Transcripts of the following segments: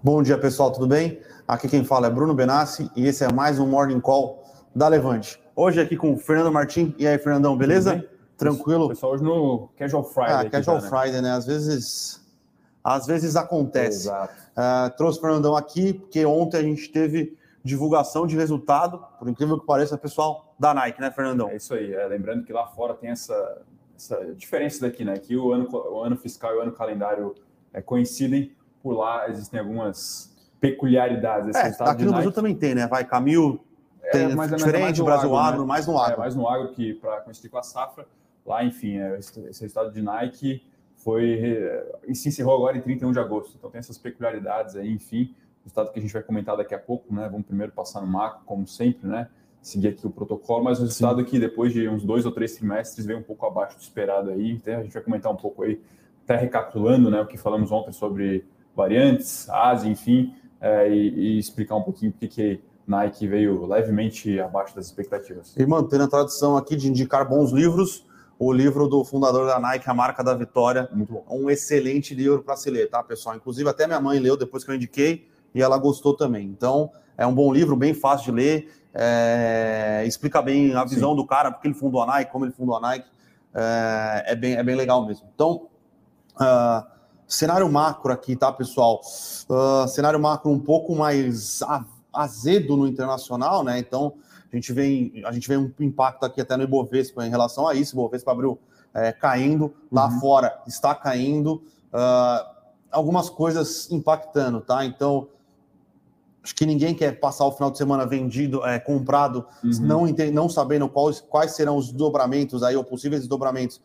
Bom dia, pessoal, tudo bem? Aqui quem fala é Bruno Benassi e esse é mais um Morning Call da Levante. Hoje aqui com o Fernando Martim. E aí, Fernandão, beleza? Tranquilo? Pessoal, hoje no Casual Friday. Ah, Casual já, né? Friday, né? Às vezes, às vezes acontece. Exato. Uh, trouxe o Fernandão aqui porque ontem a gente teve divulgação de resultado, por incrível que pareça, pessoal, da Nike, né, Fernandão? É isso aí. É, lembrando que lá fora tem essa, essa diferença daqui, né? Que o ano, o ano fiscal e o ano calendário é, coincidem. Por lá existem algumas peculiaridades. É, aqui no Brasil também tem, né? Vai, Camil é, tem mas é diferente, é Brasil agro, né? mais no agro. É, mais no agro que para coincidir com a safra. Lá, enfim, é, esse, esse resultado de Nike foi e se encerrou agora em 31 de agosto. Então tem essas peculiaridades aí, enfim, resultado que a gente vai comentar daqui a pouco, né? Vamos primeiro passar no macro, como sempre, né? Seguir aqui o protocolo, mas o resultado Sim. aqui, depois de uns dois ou três trimestres, veio um pouco abaixo do esperado aí. Então a gente vai comentar um pouco aí, até recapitulando, né? O que falamos ontem sobre variantes, Ásia, enfim, é, e, e, explicar um pouquinho porque que Nike veio levemente abaixo das expectativas. E mantendo a tradição aqui de indicar bons livros, o livro do fundador da Nike, A Marca da Vitória, Muito bom. um excelente livro para se ler, tá, pessoal? Inclusive, até minha mãe leu depois que eu indiquei e ela gostou também. Então, é um bom livro, bem fácil de ler, é, explica bem a visão Sim. do cara, porque ele fundou a Nike, como ele fundou a Nike, é, é bem, é bem legal mesmo. Então, uh, cenário macro aqui, tá, pessoal? Uh, cenário macro um pouco mais azedo no internacional, né? Então, a gente vem, a gente vê um impacto aqui até no Ibovespa em relação a isso. O Ibovespa abriu é, caindo, lá uhum. fora está caindo, uh, algumas coisas impactando, tá? Então, acho que ninguém quer passar o final de semana vendido, é, comprado, uhum. não, não sabendo quais, quais serão os dobramentos aí, ou possíveis desdobramentos,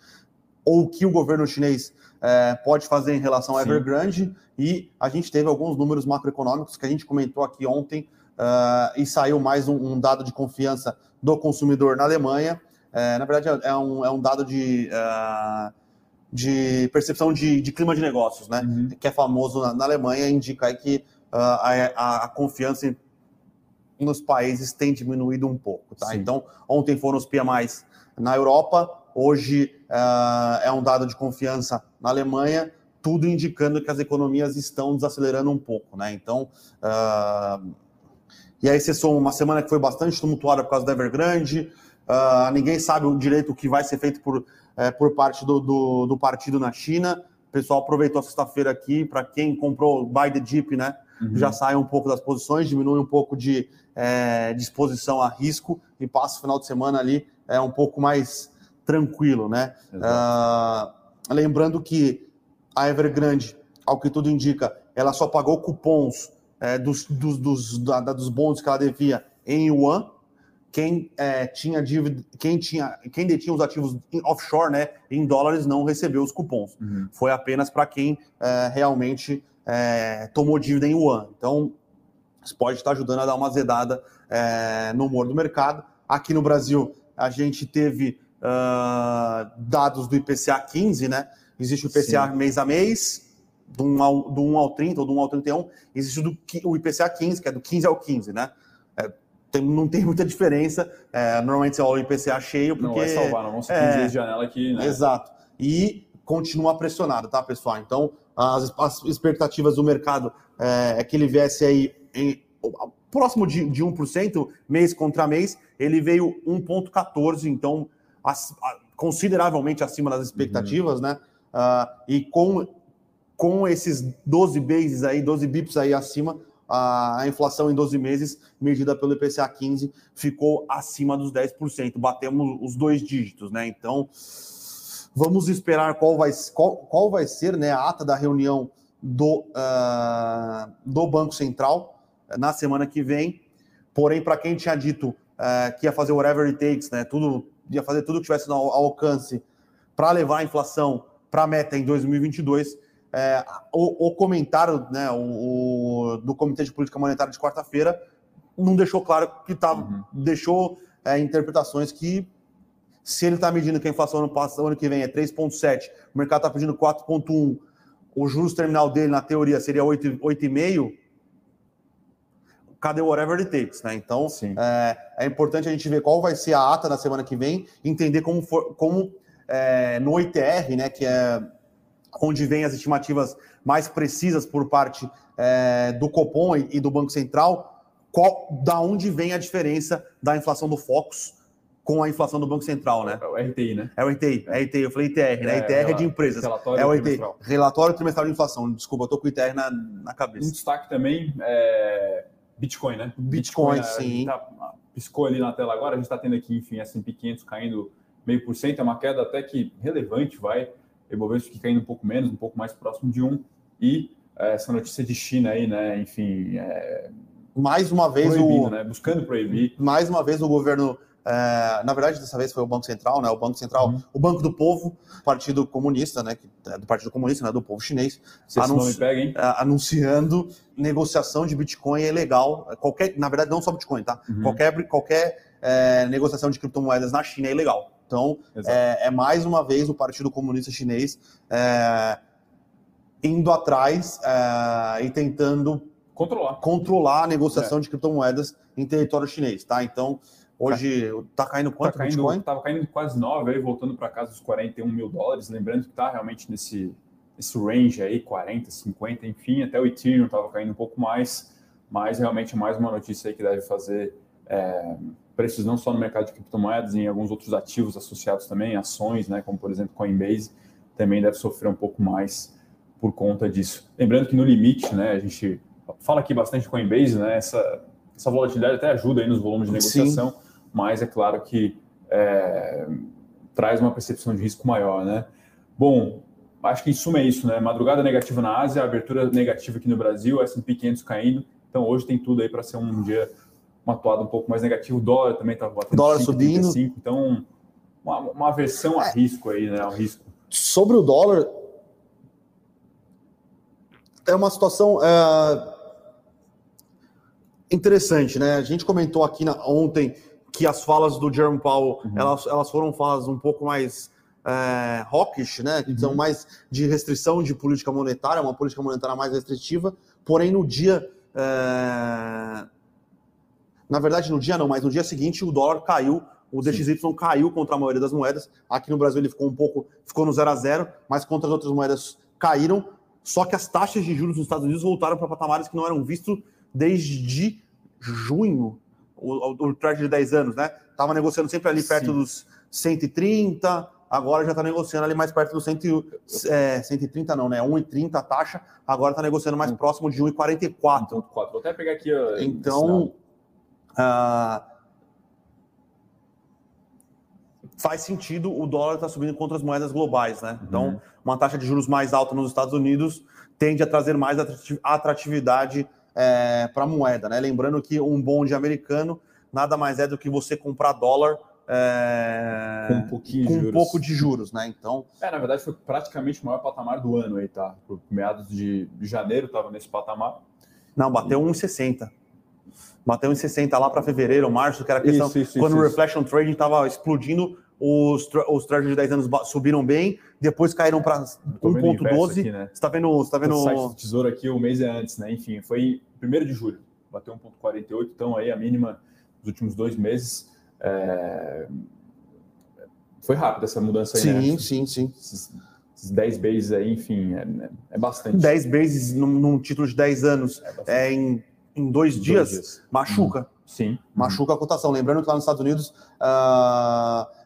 ou que o governo chinês é, pode fazer em relação à Evergrande. E a gente teve alguns números macroeconômicos que a gente comentou aqui ontem, uh, e saiu mais um, um, dado de confiança do consumidor na Alemanha. É, na verdade, é um, é um dado de, uh, de percepção de, de, clima de negócios, né? Uhum. Que é famoso na, na Alemanha, indica aí que uh, a, a, confiança nos países tem diminuído um pouco, tá? Sim. Então, ontem foram os PMIs na Europa, hoje uh, é um dado de confiança na Alemanha, tudo indicando que as economias estão desacelerando um pouco, né? Então, uh, e aí você soma uma semana que foi bastante tumultuada por causa da Evergrande, uh, ninguém sabe direito o que vai ser feito por, por parte do, do, do, partido na China. O pessoal aproveitou a sexta-feira aqui, para quem comprou buy the dip, né? Uhum. Já sai um pouco das posições, diminui um pouco de é, disposição a risco e passa o final de semana ali é um pouco mais tranquilo, né? Uh, lembrando que a Evergrande, ao que tudo indica, ela só pagou cupons é, dos, dos, dos, da, dos bons que ela devia em yuan. Quem é, tinha dívida, quem tinha, quem detinha os ativos offshore, né, em dólares, não recebeu os cupons. Uhum. Foi apenas para quem é, realmente é, tomou dívida em yuan. Então, isso pode estar ajudando a dar uma zedada é, no humor do mercado. Aqui no Brasil, a gente teve uh, dados do IPCA 15, né? Existe o IPCA Sim. mês a mês, do 1 ao, do 1 ao 30 ou do 1 ao 31, existe do, o IPCA 15, que é do 15 ao 15, né? É, tem, não tem muita diferença. É, normalmente você olha o IPCA cheio, porque... Não vai salvar, não vão ser 15 é, dias de janela aqui, né? Exato. E continua pressionado, tá, pessoal? Então, as, as expectativas do mercado é, é, que ele viesse aí em, próximo de, de 1%, mês contra mês, ele veio 1,14%, então consideravelmente acima das expectativas, uhum. né? Uh, e com com esses 12 bases aí, 12 bips aí acima, a, inflação em 12 meses, medida pelo IPCA 15, ficou acima dos 10%. Batemos os dois dígitos, né? Então, vamos esperar qual vai, qual, qual vai ser né, a ata da reunião do, uh, do Banco Central eh, na semana que vem. Porém, para quem tinha dito uh, que ia fazer whatever it takes, né, tudo, ia fazer tudo que tivesse ao, alcance para levar a inflação para a meta em 2022, é, o, o, comentário né, o, o, do Comitê de Política Monetária de quarta-feira não deixou claro que tava, uhum. deixou é, interpretações que se ele está medindo que a inflação ano, passado, ano que vem é 3,7, o mercado está pedindo 4,1, o juros terminal dele, na teoria, seria 8,5, cadê o whatever it takes, né? Então, é, é, importante a gente ver qual vai ser a ata na semana que vem, entender como, for, como é, no ITR, né, que é onde vem as estimativas mais precisas por parte é, do Copom e, e, do Banco Central, qual, da onde vem a diferença da inflação do Focus com a inflação do Banco Central, né? É o RTI, né? É o RTI, é. RTI, eu falei ITR, né? ITR é, é de empresas. Relatório é o RTI, trimestral. relatório trimestral de inflação. Desculpa, eu tô com o ITR na, na cabeça. Um destaque também é Bitcoin, né? Bitcoin, Bitcoin sim. Tá, piscou ali na tela agora, a gente está tendo aqui, enfim, S&P 500 caindo meio por cento, é uma queda até que relevante, vai. Ibovespa caindo um pouco menos, um pouco mais próximo de um. E é, essa notícia de China aí, né? Enfim, é... mais uma vez o né? buscando proibir. Mais uma vez o governo é, na verdade, dessa vez foi o Banco Central, né? O Banco Central, uhum. o Banco do Povo, Partido Comunista, né? É do Partido Comunista, né? Do povo chinês, anunci pega? É, anunciando negociação de Bitcoin é legal. Qualquer, na verdade, não só Bitcoin, tá? Uhum. Qualquer, qualquer é, negociação de criptomoedas na China é ilegal. Então, é, é, mais uma vez o Partido Comunista Chinês é, indo atrás é, e tentando controlar, controlar a negociação de criptomoedas em território chinês, tá? Então, Hoje está caindo quanto tá caindo, Bitcoin? Estava caindo quase 9, aí voltando para casa dos 41 mil dólares. Lembrando que está realmente nesse, nesse range aí, 40, 50, enfim. Até o Ethereum estava caindo um pouco mais, mas realmente é mais uma notícia aí que deve fazer é, preços não só no mercado de criptomoedas, em alguns outros ativos associados também, ações, né, como por exemplo Coinbase, também deve sofrer um pouco mais por conta disso. Lembrando que no limite, né, a gente fala aqui bastante Coinbase, né, essa, essa volatilidade até ajuda aí nos volumes de negociação. Sim mas é claro que é, traz uma percepção de risco maior, né? Bom, acho que em suma é isso, né? Madrugada negativa na Ásia, abertura negativa aqui no Brasil, S&P 500 caindo, então hoje tem tudo aí para ser um dia uma toada um pouco mais negativo, o dólar também está batendo dólar 5, subindo, 35, então uma, uma aversão a é. risco aí, né? Ao risco. Sobre o dólar, é uma situação é, interessante, né? A gente comentou aqui na, ontem que as falas do Jerome Powell uhum. elas, elas foram falas um pouco mais é, hawkish, né? Que são mais de restrição de política monetária, uma política monetária mais restritiva. Porém, no dia. É... Na verdade, no dia não, mas no dia seguinte o dólar caiu, o DXY Sim. caiu contra a maioria das moedas. Aqui no Brasil ele ficou um pouco, ficou no zero a zero, mas contra as outras moedas caíram. Só que as taxas de juros nos Estados Unidos voltaram para patamares que não eram vistos desde junho o, o de 10 anos, né? Tava negociando sempre ali perto Sim. dos 130, agora já está negociando ali mais perto dos 100, é, 130, não, né? 1,30 a taxa, agora está negociando mais hum. próximo de 1,44. Vou até pegar aqui. Ó, então, uh, faz sentido o dólar estar tá subindo contra as moedas globais, né? Então, uhum. uma taxa de juros mais alta nos Estados Unidos tende a trazer mais atratividade é, para a moeda, né? Lembrando que um bonde americano nada mais é do que você comprar dólar é, com, um, pouquinho com um pouco de juros, né? Então, é, na verdade foi praticamente o maior patamar do ano aí, tá? Por meados de, janeiro estava nesse patamar. Não, bateu e... 1,60. Bateu 1,60 lá para fevereiro, março, que era a questão isso, isso, quando isso, o reflection trading estava explodindo, os, os treasuries de 10 anos subiram bem, depois caíram para 1,12. Né? Você está vendo. Você tá vendo... O site do Tesouro aqui, o mês é antes, né? Enfim, foi 1 de julho, bateu 1,48, então aí a mínima dos últimos dois meses. É... Foi rápida essa mudança aí, sim, né? Sim, sim, sim. Esses 10 bases aí, enfim, é, é bastante. 10 bases num, num, título de 10 anos é, é em, em dois, dias, dois dias, machuca. Uhum. Sim. Machuca a cotação. Lembrando que lá nos Estados Unidos. Uh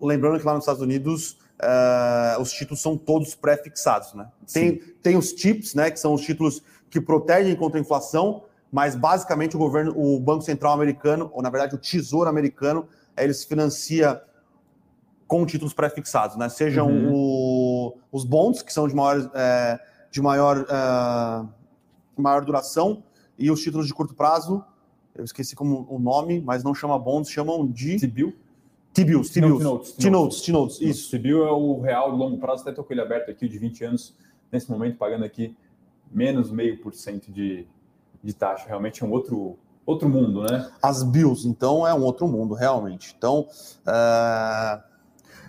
lembrando que lá nos Estados Unidos uh, os títulos são todos pré-fixados, né? Tem, tem os TIPS, né, que são os títulos que protegem contra a inflação, mas basicamente o governo, o Banco Central americano, ou na verdade o Tesouro americano, ele se financia com títulos pré-fixados, né? Sejam uhum. o, os bonds, que são de maior, é, de maior, uh, maior duração, e os títulos de curto prazo, eu esqueci como o nome, mas não chama bonds, chamam de... T-bill? T-bills, T-bills. T-notes, T-notes, isso. T-bill é o real de longo prazo, até estou com ele aberto aqui, de 20 anos, nesse momento, pagando aqui menos meio por cento de, taxa. Realmente é um outro, outro mundo, né? As bills, então, é um outro mundo, realmente. Então, é...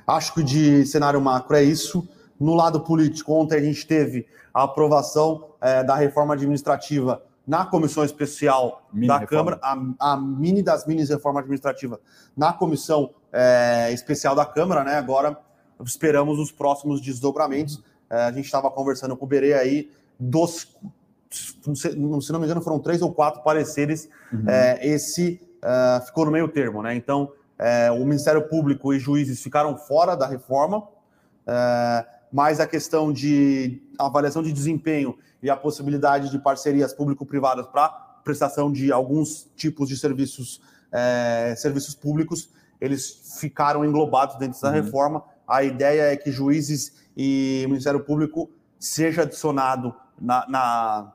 acho que de cenário macro é isso. No lado político, ontem a gente teve a aprovação é, da reforma administrativa na comissão especial mini da reforma. Câmara, a, a, mini das minis reforma administrativa na comissão é, especial da Câmara, né? Agora esperamos os próximos desdobramentos. É, a gente estava conversando com o Berê aí dos se não me engano, foram três ou quatro pareceres, uhum. é, esse uh, ficou no meio termo, né? Então, é, o Ministério Público e juízes ficaram fora da reforma, é, mas a questão de avaliação de desempenho e a possibilidade de parcerias público-privadas para prestação de alguns tipos de serviços, serviços públicos, eles ficaram englobados dentro da uhum. reforma. A ideia é que juízes e Ministério Público seja adicionado na, na,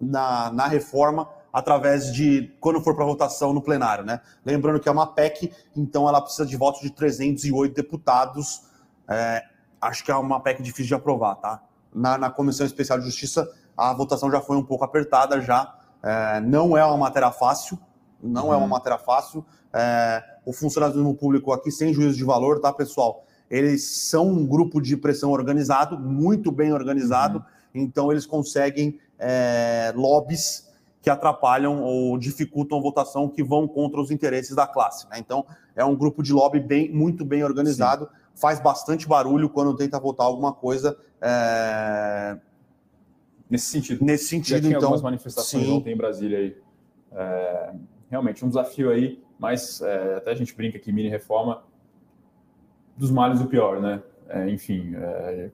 na, na reforma através de quando for para votação no plenário, né? Lembrando que é uma PEC, então ela precisa de votos de 308 deputados. É, acho que é uma PEC difícil de aprovar, tá? Na, na Comissão Especial de Justiça, a votação já foi um pouco apertada, já. É, não é uma matéria fácil, não uhum. é uma uhum. matéria fácil. É, o funcionalismo público aqui, sem juízo de valor, tá, pessoal? Eles são um grupo de pressão organizado, muito bem organizado, uhum. então eles conseguem é, lobbies que atrapalham ou dificultam a votação que vão contra os interesses da classe. Né? Então, é um grupo de lobby bem, muito bem organizado, Sim. faz bastante barulho quando tenta votar alguma coisa. É... Nesse sentido. Nesse sentido, Já tinha então. algumas manifestações sim. ontem em Brasília aí. É... Realmente, um desafio aí, mas é... até a gente brinca que mini reforma dos males o pior, né? É, enfim, é,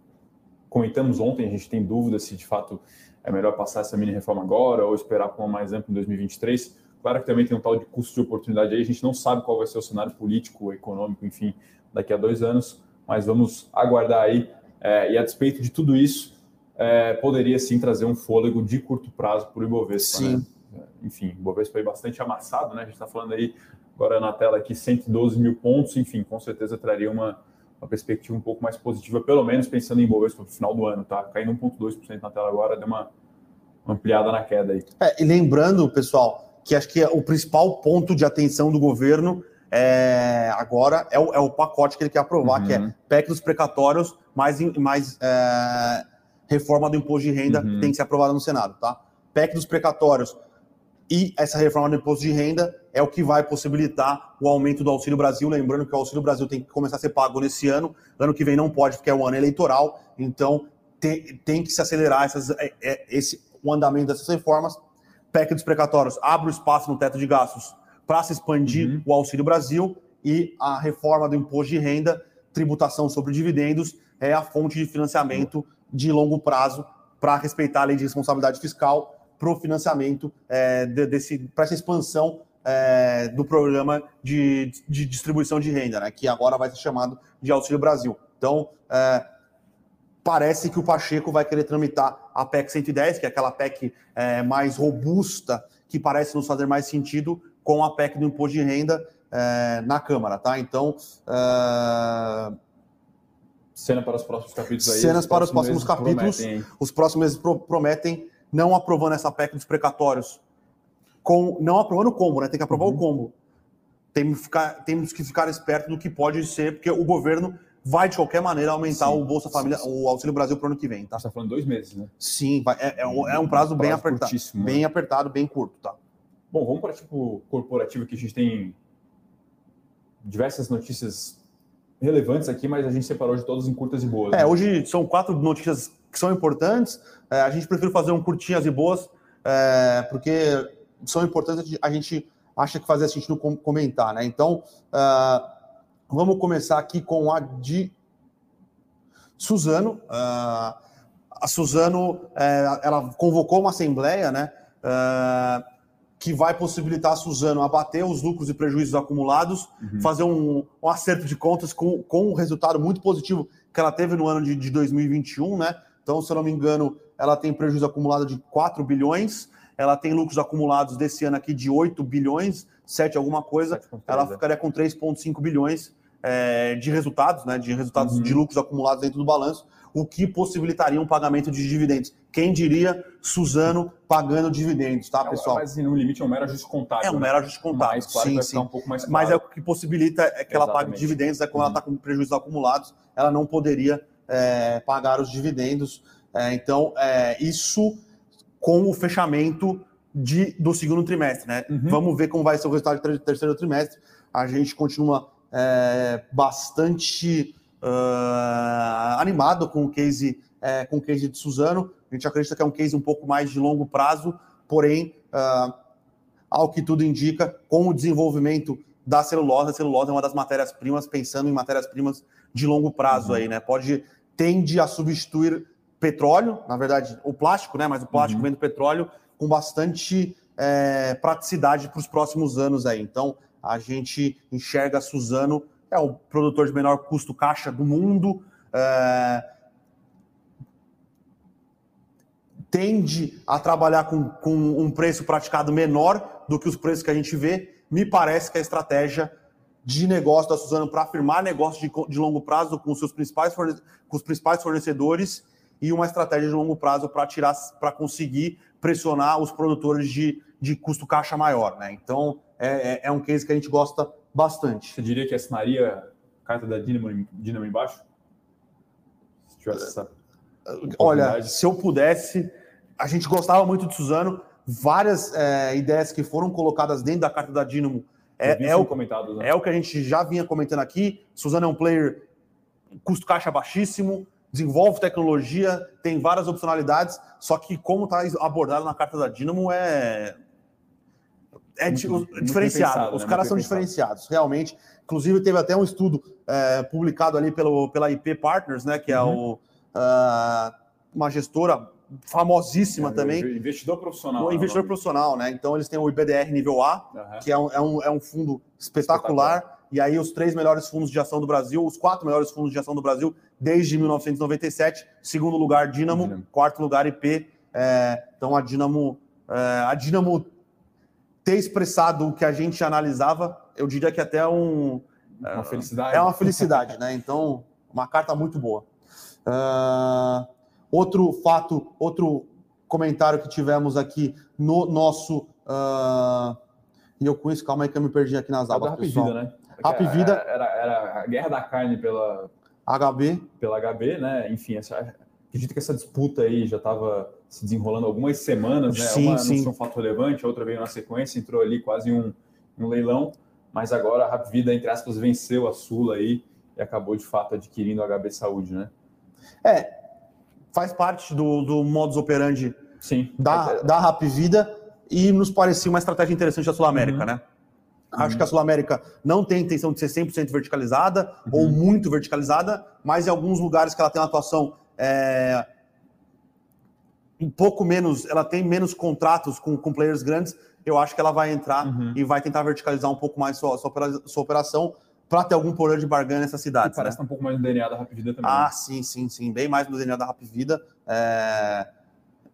comentamos ontem, a gente tem dúvida se de fato é melhor passar essa mini reforma agora ou esperar para uma mais ampla em 2023. Claro que também tem um tal de custo de oportunidade aí, a gente não sabe qual vai ser o cenário político, econômico, enfim, daqui a dois anos, mas vamos aguardar aí. É, e a despeito de tudo isso, é, poderia sim trazer um fôlego de curto prazo para o Ibovespa. Sim. Né? Enfim, o Ibovespa foi bastante amassado, né? A gente está falando aí agora na tela aqui 112 mil pontos, enfim, com certeza traria uma, uma perspectiva um pouco mais positiva, pelo menos pensando em Bovespa no final do ano, tá? Caindo 1,2% na tela agora, deu uma, uma ampliada na queda aí. É, e lembrando, pessoal, que acho que é o principal ponto de atenção do governo é, agora é o, é o, pacote que ele quer aprovar, uhum. que é uhum. PEC dos precatórios, mais, mais é, reforma do imposto de renda uhum. que tem que ser aprovada no Senado, tá? PEC dos precatórios e essa reforma do imposto de renda é o que vai possibilitar o aumento do Auxílio Brasil. Lembrando que o Auxílio Brasil tem que começar a ser pago nesse ano, ano que vem não pode, porque é o ano eleitoral, então tem, tem que se acelerar essas, é, é, esse, o andamento dessas reformas. PEC dos precatórios abre o espaço no teto de gastos para se expandir uhum. o Auxílio Brasil e a reforma do imposto de renda, tributação sobre dividendos, é a fonte de financiamento de longo prazo para respeitar a lei de responsabilidade fiscal para o financiamento é, de, desse, para essa expansão é, do programa de, de, distribuição de renda, né, que agora vai ser chamado de Auxílio Brasil. Então, é, parece que o Pacheco vai querer tramitar a PEC 110, que é aquela PEC é, mais robusta, que parece nos fazer mais sentido com a PEC do imposto de renda é, na Câmara, tá? Então. É, Cena para os próximos capítulos aí. Cenas para os próximos capítulos. Prometem. Os próximos meses prometem não aprovando essa PEC dos precatórios, com, não aprovando o combo, né? Tem que aprovar uhum. o combo. Temos que, ficar, temos que ficar esperto do que pode ser, porque o governo vai, de qualquer maneira, aumentar sim, o Bolsa Família, sim. o Auxílio Brasil para o ano que vem, tá? Você está falando dois meses, né? Sim, vai, é, é, um, é, um prazo, um bem apertado. Bem né? apertado, bem curto, tá? Bom, vamos para tipo corporativo que a gente tem diversas notícias relevantes aqui, mas a gente separou de todas em curtas e boas. É, né? hoje são quatro notícias que são importantes. É, a gente prefere fazer um curtinhas e boas, é, porque são importantes, a gente acha que fazia sentido comentar, né? Então, uh, vamos começar aqui com a de Suzano. Uh, a Suzano, é, ela convocou uma assembleia, né? Uh, que vai possibilitar a Suzano abater os lucros e prejuízos acumulados, uhum. fazer um, um, acerto de contas com, com um resultado muito positivo que ela teve no ano de, de 2021, né? Então, se eu não me engano, ela tem prejuízo acumulado de 4 bilhões, ela tem lucros acumulados desse ano aqui de 8 bilhões, 7 alguma coisa, 7, ela é. ficaria com 3,5 bilhões é, de resultados, né? De resultados uhum. de lucros acumulados dentro do balanço o que possibilitaria um pagamento de dividendos. Quem diria Suzano pagando dividendos, tá, pessoal? Mas no limite é um mero ajuste contábil. É um né? mero ajuste contábil. Mas, claro, sim, sim. Um pouco mais claro. Mas é o que possibilita é que ela pague dividendos, é quando uhum. ela está com prejuízos acumulados, ela não poderia é, pagar os dividendos. É, então, é, isso com o fechamento de, do segundo trimestre, né? Uhum. Vamos ver como vai ser o resultado do terceiro trimestre. A gente continua é, bastante uh, animado com o case, é, com o case de Suzano. A gente acredita que é um case um pouco mais de longo prazo, porém, uh, ao que tudo indica, com o desenvolvimento da celulose, a celulose é uma das matérias-primas, pensando em matérias-primas de longo prazo uhum. aí, né? Pode, tende a substituir petróleo, na verdade, o plástico, né? Mas o plástico uhum. vem do petróleo com bastante é, praticidade para os próximos anos aí. Então, a gente enxerga a Suzano, é o produtor de menor custo caixa do mundo, é, tende a trabalhar com, com um preço praticado menor do que os preços que a gente vê. Me parece que a estratégia de negócio da Suzano para afirmar negócio de, de, longo prazo com, seus principais com os principais fornecedores e uma estratégia de longo prazo para tirar para conseguir pressionar os produtores de, de custo caixa maior. Né? Então, é, é, é, um case que a gente gosta bastante. Você diria que assinaria a carta da Dinamo, Dinamo embaixo? Se tivesse essa Olha, se eu pudesse, a gente gostava muito de Suzano. Várias é, ideias que foram colocadas dentro da carta da Dinamo é, é, o, né? é o que a gente já vinha comentando aqui. Suzano é um player custo caixa baixíssimo, desenvolve tecnologia, tem várias opcionalidades, só que como está abordado na carta da Dynamo é é muito, diferenciado. Pensado, Os né? caras são diferenciados, realmente. Inclusive, teve até um estudo é, publicado ali pelo, pela IP Partners, né? Que é uhum. o, uh, uma gestora famosíssima é, também. Investidor profissional. O né, investidor profissional, né? Então, eles têm o IBDR nível A, uhum. que é um, é, um, é um fundo espetacular. espetacular. E aí, os três melhores fundos de ação do Brasil, os quatro melhores fundos de ação do Brasil desde 1997. Segundo lugar, Dynamo. Uhum. Quarto lugar, IP. É, então, a Dynamo, é, a Dynamo ter expressado o que a gente analisava, eu diria que até um. Uma é, felicidade. É uma felicidade, né? Então, uma carta muito boa. Uh, outro fato, outro comentário que tivemos aqui no nosso. Uh, e eu com isso, calma aí que eu me perdi aqui nas abas. Rap Vida, né? Rap Vida. Era, era a guerra da carne pela. HB. Pela HB, né? Enfim, essa, acredito que essa disputa aí já estava se desenrolando algumas semanas, né? Sim, Uma sim. não um fato relevante, a outra veio na sequência, entrou ali quase um, um leilão, mas agora a Rap Vida, entre aspas, venceu a Sula aí e acabou de fato adquirindo a HB Saúde, né? É, faz parte do, do modus operandi Sim. Da, da Rap Vida e nos parecia uma estratégia interessante da Sul América, uhum. né? Acho uhum. que a Sul América não tem intenção de ser 100% verticalizada uhum. ou muito verticalizada, mas em alguns lugares que ela tem uma atuação é, um pouco menos, ela tem menos contratos com, com players grandes, eu acho que ela vai entrar uhum. e vai tentar verticalizar um pouco mais sua, sua, operação para ter algum poder de barganha nessa cidade. Parece né? um pouco mais no DNA da Rapvida também. Ah, sim, sim, sim, bem mais no DNA da Rapvida. É...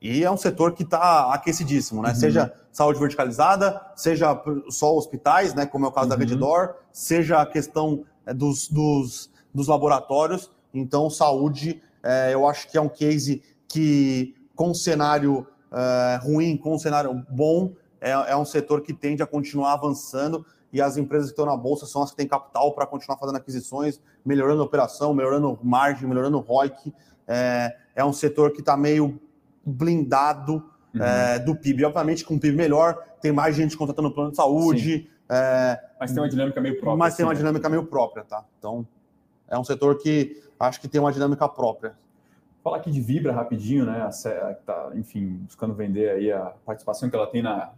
E é um setor que está aquecidíssimo, né? Uhum. Seja saúde verticalizada, seja só hospitais, né? Como é o caso uhum. da Redditor, seja a questão é, dos, dos, dos laboratórios. Então, saúde, é, eu acho que é um case que com um cenário uh, ruim, com um cenário bom, é, é, um setor que tende a continuar avançando e as empresas que estão na bolsa são as que têm capital para continuar fazendo aquisições, melhorando a operação, melhorando margem, melhorando o ROIC. É, é um setor que está meio blindado uhum. é, do PIB. Obviamente, com um PIB melhor, tem mais gente contratando plano de saúde. É, mas tem uma dinâmica meio própria. Mas tem uma assim, né? dinâmica meio própria, tá? Então, é um setor que acho que tem uma dinâmica própria. Falar aqui de Vibra rapidinho, né? A, tá, enfim, buscando vender aí a participação que ela tem na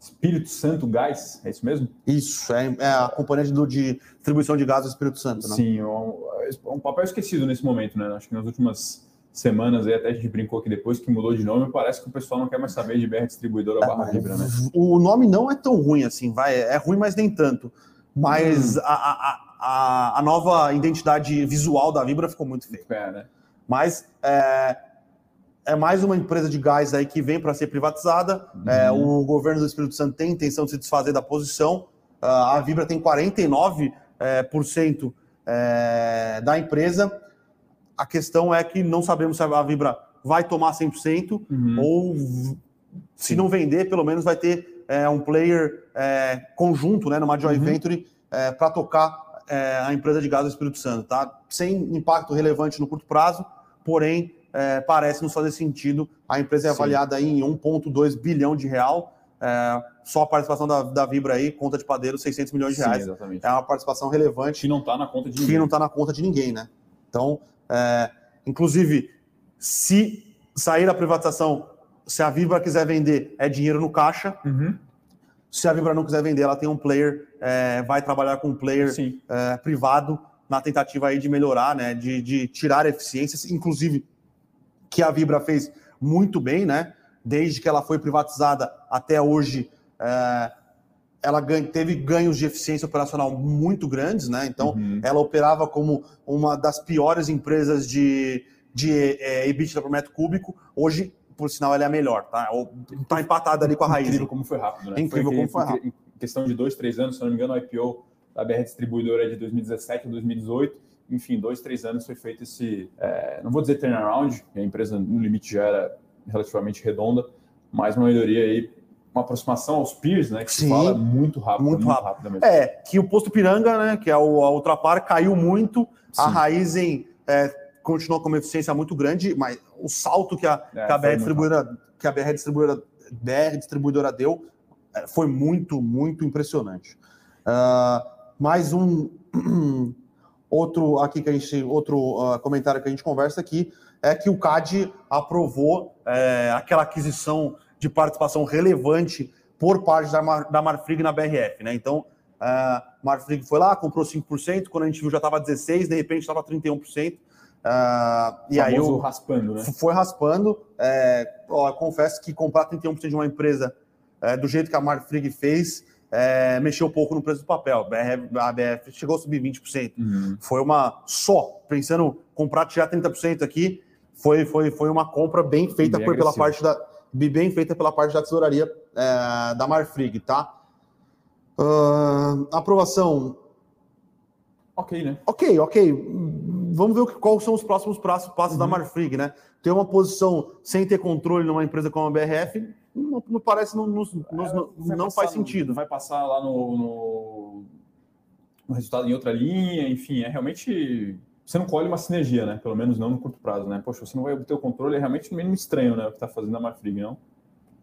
Espírito Santo Gás, é isso mesmo? Isso, é, é a componente do, de distribuição de gás do Espírito Santo, né? Sim, é um, é um, papel esquecido nesse momento, né? Acho que nas últimas semanas aí, até a gente brincou aqui depois que mudou de nome, parece que o pessoal não quer mais saber de BR Distribuidora barra é, Vibra, né? O nome não é tão ruim assim, vai, é ruim, mas nem tanto. Mas hum. a, a, a, a, nova identidade visual da Vibra ficou muito feia. É, né? Mas é, é mais uma empresa de gás aí que vem para ser privatizada. Uhum. É, o governo do Espírito Santo tem intenção de se desfazer da posição. Uh, a Vibra tem 49% é, por cento, é, da empresa. A questão é que não sabemos se a Vibra vai tomar 100% uhum. ou se não vender, pelo menos vai ter é, um player é, conjunto, né, numa joint uhum. venture, é, para tocar é, a empresa de gás do Espírito Santo, tá? Sem impacto relevante no curto prazo, porém é, parece nos fazer sentido. A empresa é avaliada aí em 1,2 bilhão de real. É, só a participação da, da Vibra aí, conta de padeiro, 600 milhões de reais. Sim, exatamente. É uma participação relevante. Que não está na conta de ninguém. Que não está na conta de ninguém, né? Então, é, inclusive, se sair da privatização, se a Vibra quiser vender, é dinheiro no caixa. Uhum. Se a Vibra não quiser vender, ela tem um player, é, vai trabalhar com um player é, privado na tentativa aí de melhorar, né, de, de tirar eficiências, inclusive que a Vibra fez muito bem, né? Desde que ela foi privatizada até hoje, é, ela ganha, teve ganhos de eficiência operacional muito grandes, né? Então, uhum. ela operava como uma das piores empresas de, de é, EBITDA por metro cúbico. Hoje, por sinal, ela é a melhor, tá? Tá empatada ali com a raiz. Incrível como foi rápido, né? Incrível foi, como foi rápido. Em questão de dois, três anos, se não me engano, o IPO da BR Distribuidora é de 2017 a 2018 enfim, dois, três anos foi feito esse, é, não vou dizer turnaround, a empresa no limite já era relativamente redonda, mas uma melhoria aí, uma aproximação aos peers, né, que Sim, se fala muito rápido. Muito, muito rápido. rápido é, que o posto Piranga, né, que é o, a Ultrapar, caiu muito, Sim. a Raizen é, continuou com uma eficiência muito grande, mas o salto que a, é, que a BR distribuidora, que a BR distribuidora, BR distribuidora deu é, foi muito, muito impressionante. Uh, mais um Outro aqui que a gente, outro uh, comentário que a gente conversa aqui é que o CAD aprovou é, aquela aquisição de participação relevante por parte da, Mar, da Marfrig na BRF, né? Então, uh, Marfrig foi lá, comprou 5%, quando a gente viu já estava 16%, de repente estava 31%. Uh, e aí o raspando, né? Foi raspando. É, ó, confesso que comprar 31% de uma empresa é, do jeito que a Marfrig fez é, mexeu um pouco no preço do papel. A BF chegou a subir 20%. Uhum. Foi uma só, pensando comprar, tirar 30% aqui, foi, foi, foi uma compra bem feita bem por, pela parte da bem feita pela parte da tesouraria é, da Marfrig, tá? Uh, aprovação. Ok, né? Ok, ok. Vamos ver quais são os próximos passos, passos uhum. da Marfrig, né? Ter uma posição sem ter controle numa empresa como a BRF não, não parece, não, não, não, não faz sentido. Vai passar lá no, no, no, resultado em outra linha, enfim, é realmente. Você não colhe uma sinergia, né? Pelo menos não no curto prazo, né? Poxa, você não vai obter o controle, é realmente meio estranho, né? O que está fazendo a Marfrig, não?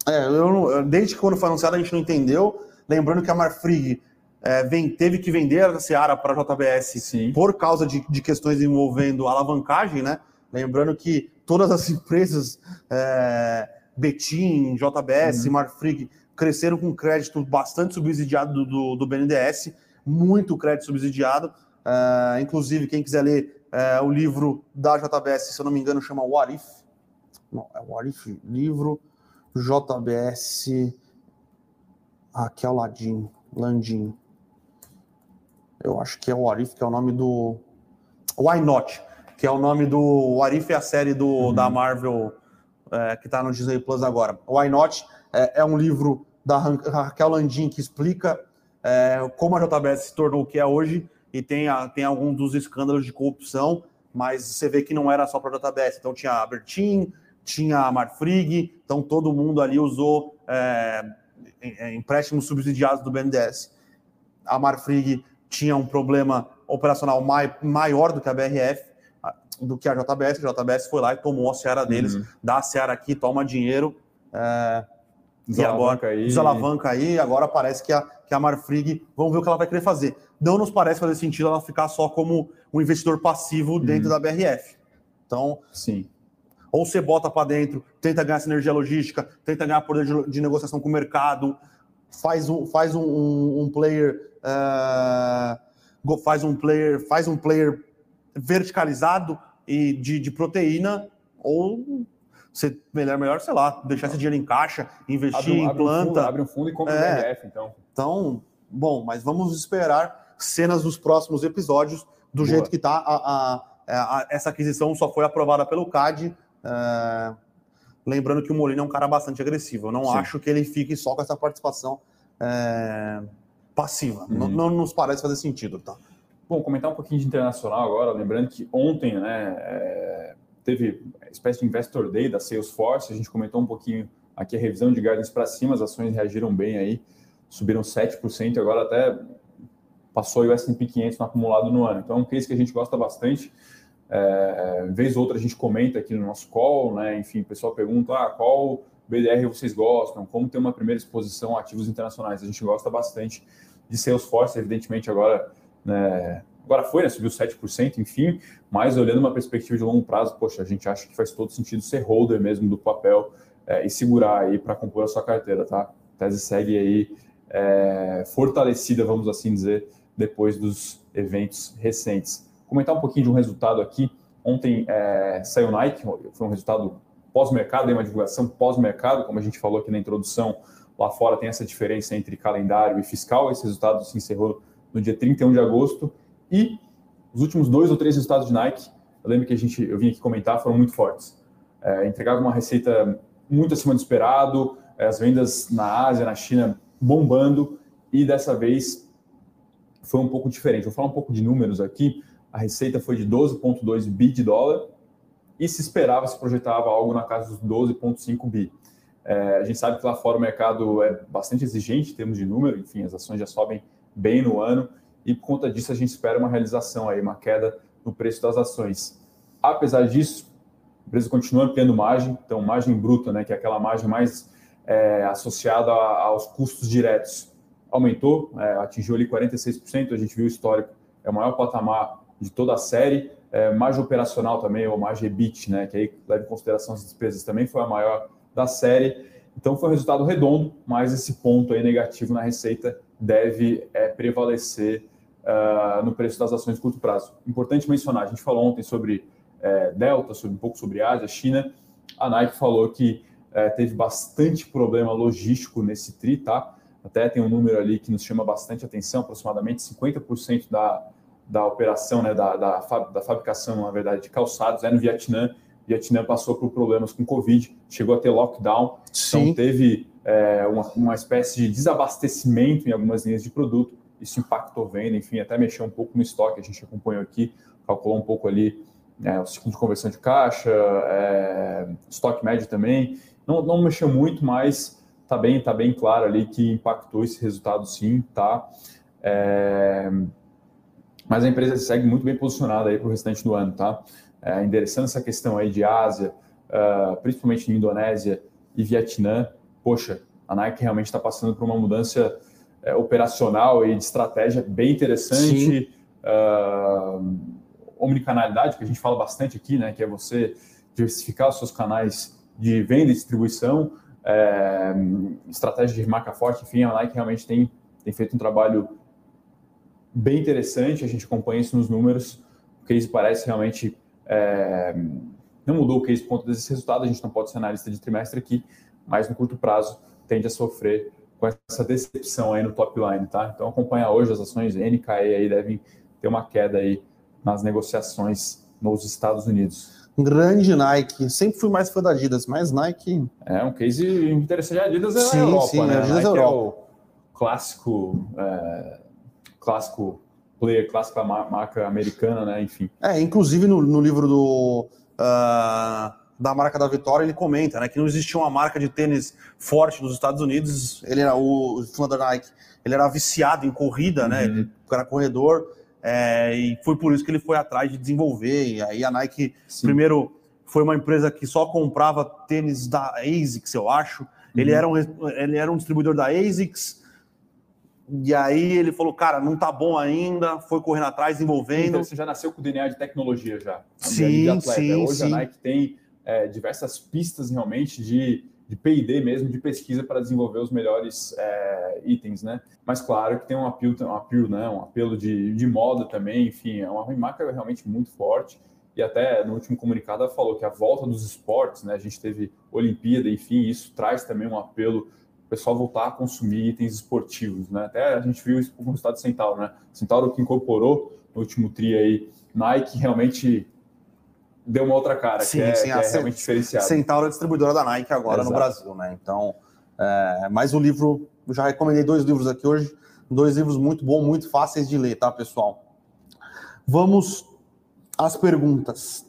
É, eu, desde que quando foi anunciado a gente não entendeu. Lembrando que a Marfrig é, vem, teve que vender a Seara para a JBS Sim. por causa de, de questões envolvendo alavancagem, né? Lembrando que todas as empresas é, Betim, JBS, uhum. Marfrig, cresceram com crédito bastante subsidiado do, do, do BNDES, muito crédito subsidiado. Uh, inclusive, quem quiser ler uh, o livro da JBS, se eu não me engano, chama What If. Não, é What If, livro JBS. Aqui é o Ladin, Landim. Eu acho que é o What If, que é o nome do. Why Not, que é o nome do. What If é a série do, uhum. da Marvel é, que está no Disney Plus agora. Why Not é, é um livro da Raquel Landim que explica é, como a JBS se tornou o que é hoje e tem, a, tem alguns dos escândalos de corrupção, mas você vê que não era só para a JBS. Então tinha a Bertin, tinha a Marfrig, então todo mundo ali usou é, empréstimos subsidiados do BNDES. A Marfrig tinha um problema operacional mai, maior do que a BRF, do que a JBS. A JBS foi lá e tomou a seara deles, uhum. dá a seara aqui, toma dinheiro. É, e agora aí. desalavanca aí. Agora parece que a, que a Marfrig, vamos ver o que ela vai querer fazer. Não nos parece fazer sentido ela ficar só como um investidor passivo uhum. dentro da BRF. Então, sim. Ou você bota para dentro, tenta ganhar sinergia logística, tenta ganhar poder de, de negociação com o mercado, faz um, faz um, um, um player. Uh, faz um player, faz um player verticalizado e de, de proteína, ou você, melhor, melhor, sei lá, deixar esse dinheiro em caixa, investir abre, em abre planta. Um fundo, abre um fundo e compra é, BRF, então. Então, bom, mas vamos esperar cenas dos próximos episódios do Boa. jeito que está. A, a, a, essa aquisição só foi aprovada pelo CAD. É, lembrando que o Molina é um cara bastante agressivo. Eu não Sim. acho que ele fique só com essa participação é, passiva. Uhum. Não, não nos parece fazer sentido, tá? Bom, comentar um pouquinho de internacional agora, lembrando que ontem né, é, teve uma espécie de Investor Day da Salesforce, a gente comentou um pouquinho aqui a revisão de guidance para cima, as ações reagiram bem aí, subiram 7%, agora até passou o S&P 500 no acumulado no ano. Então é um case que a gente gosta bastante. É, vez ou outra a gente comenta aqui no nosso call, né? Enfim, o pessoal pergunta ah, qual BDR vocês gostam, como ter uma primeira exposição a ativos internacionais. A gente gosta bastante de Salesforce, evidentemente agora né, Agora foi, né? Subiu 7%, enfim, mas olhando uma perspectiva de longo prazo, poxa, a gente acha que faz todo sentido ser holder mesmo do papel é, e segurar aí para compor a sua carteira, tá? A tese segue aí é, fortalecida, vamos assim dizer, depois dos eventos recentes. Comentar um pouquinho de um resultado aqui. Ontem é, saiu Nike, foi um resultado pós-mercado, uma divulgação pós-mercado, como a gente falou aqui na introdução, lá fora tem essa diferença entre calendário e fiscal. Esse resultado se encerrou no dia 31 de agosto. E os últimos dois ou três resultados de Nike, eu lembro que a gente, eu vim aqui comentar, foram muito fortes. É, entregava uma receita muito acima do esperado, é, as vendas na Ásia, na China bombando, e dessa vez foi um pouco diferente. Vou falar um pouco de números aqui. A receita foi de 12,2 bi de dólar e se esperava, se projetava algo na casa dos 12,5 bi. É, a gente sabe que lá fora o mercado é bastante exigente em termos de número, enfim, as ações já sobem bem no ano e por conta disso a gente espera uma realização aí, uma queda no preço das ações. Apesar disso, a empresa continua ampliando margem, então margem bruta, né, que é aquela margem mais é, associada aos custos diretos, aumentou, é, atingiu ali 46%, a gente viu o histórico, é o maior patamar de toda a série, é, margem operacional também, ou margem EBIT, né, que aí leva em consideração as despesas, também foi a maior da série, então foi um resultado redondo, mas esse ponto aí negativo na receita deve é, prevalecer uh, no preço das ações de curto prazo. Importante mencionar, a gente falou ontem sobre é, Delta, sobre, um pouco sobre Ásia, China. A Nike falou que é, teve bastante problema logístico nesse TRI, tá? Até tem um número ali que nos chama bastante atenção, aproximadamente 50% da, da operação, né, da, da, da, fabricação, na verdade, de calçados é no Vietnã. Vietnã passou por problemas com Covid, chegou a ter lockdown, Sim. então teve é, uma, uma espécie de desabastecimento em algumas linhas de produto isso impactou venda, enfim, até mexeu um pouco no estoque, a gente acompanhou aqui, calculou um pouco ali é, o ciclo de conversão de caixa, é, estoque médio também, não, não mexeu muito, mas tá bem, tá bem claro ali que impactou esse resultado sim, tá? É, mas a empresa segue muito bem posicionada aí para o restante do ano, tá? É, endereçando essa questão aí de Ásia, uh, principalmente Indonésia e Vietnã, poxa, a Nike realmente está passando por uma mudança é, operacional e de estratégia bem interessante. Uh, omnicanalidade, que a gente fala bastante aqui, né, que é você diversificar os seus canais de venda e distribuição, é, estratégia de marca forte, enfim, a Nike realmente tem, tem feito um trabalho bem interessante, a gente acompanha isso nos números, o case parece realmente é, não mudou o case por conta desse resultado, a gente não pode ser analista de trimestre aqui, mas no curto prazo tende a sofrer com essa decepção aí no top line, tá? Então acompanha hoje as ações NKE aí devem ter uma queda aí nas negociações nos Estados Unidos. Grande Nike, sempre fui mais fã da Adidas, mas Nike é um case interessante. A Adidas é sim, Europa, sim, né? A Adidas é é, Europa. é o clássico, é, clássico player, clássica marca americana, né? Enfim. É, inclusive no, no livro do uh da marca da Vitória, ele comenta né, que não existia uma marca de tênis forte nos Estados Unidos. Ele era o, o fundador da Nike, ele era viciado em corrida, né, uhum. né? Ele era corredor, é, e foi por isso que ele foi atrás de desenvolver. E aí a Nike, Sim. primeiro, foi uma empresa que só comprava tênis da ASICS, eu acho. Uhum. Ele, era um, ele era um distribuidor da ASICS. E aí ele falou, cara, não tá bom ainda, foi correndo atrás, desenvolvendo. Então você já nasceu com o DNA de tecnologia já. Sim, sim, Hoje sim. a Nike tem é, diversas pistas realmente de, de P&D mesmo, de pesquisa para desenvolver os melhores é, itens, né? Mas claro que tem um apelo, um apelo, né? um apelo de, de moda também, enfim, é uma marca realmente muito forte. E até no último comunicado ela falou que a volta dos esportes, né? A gente teve Olimpíada, enfim, isso traz também um apelo o pessoal voltar a consumir itens esportivos, né? Até a gente viu isso com o resultado do Centauro, né? Centauro que incorporou no último tri aí Nike realmente deu uma outra cara, sim, que é, sim, que é realmente diferenciada. Centauro é distribuidora da Nike agora Exato. no Brasil, né? Então, é, mais o livro, eu já recomendei dois livros aqui hoje, dois livros muito bons, muito fáceis de ler, tá, pessoal? Vamos às perguntas.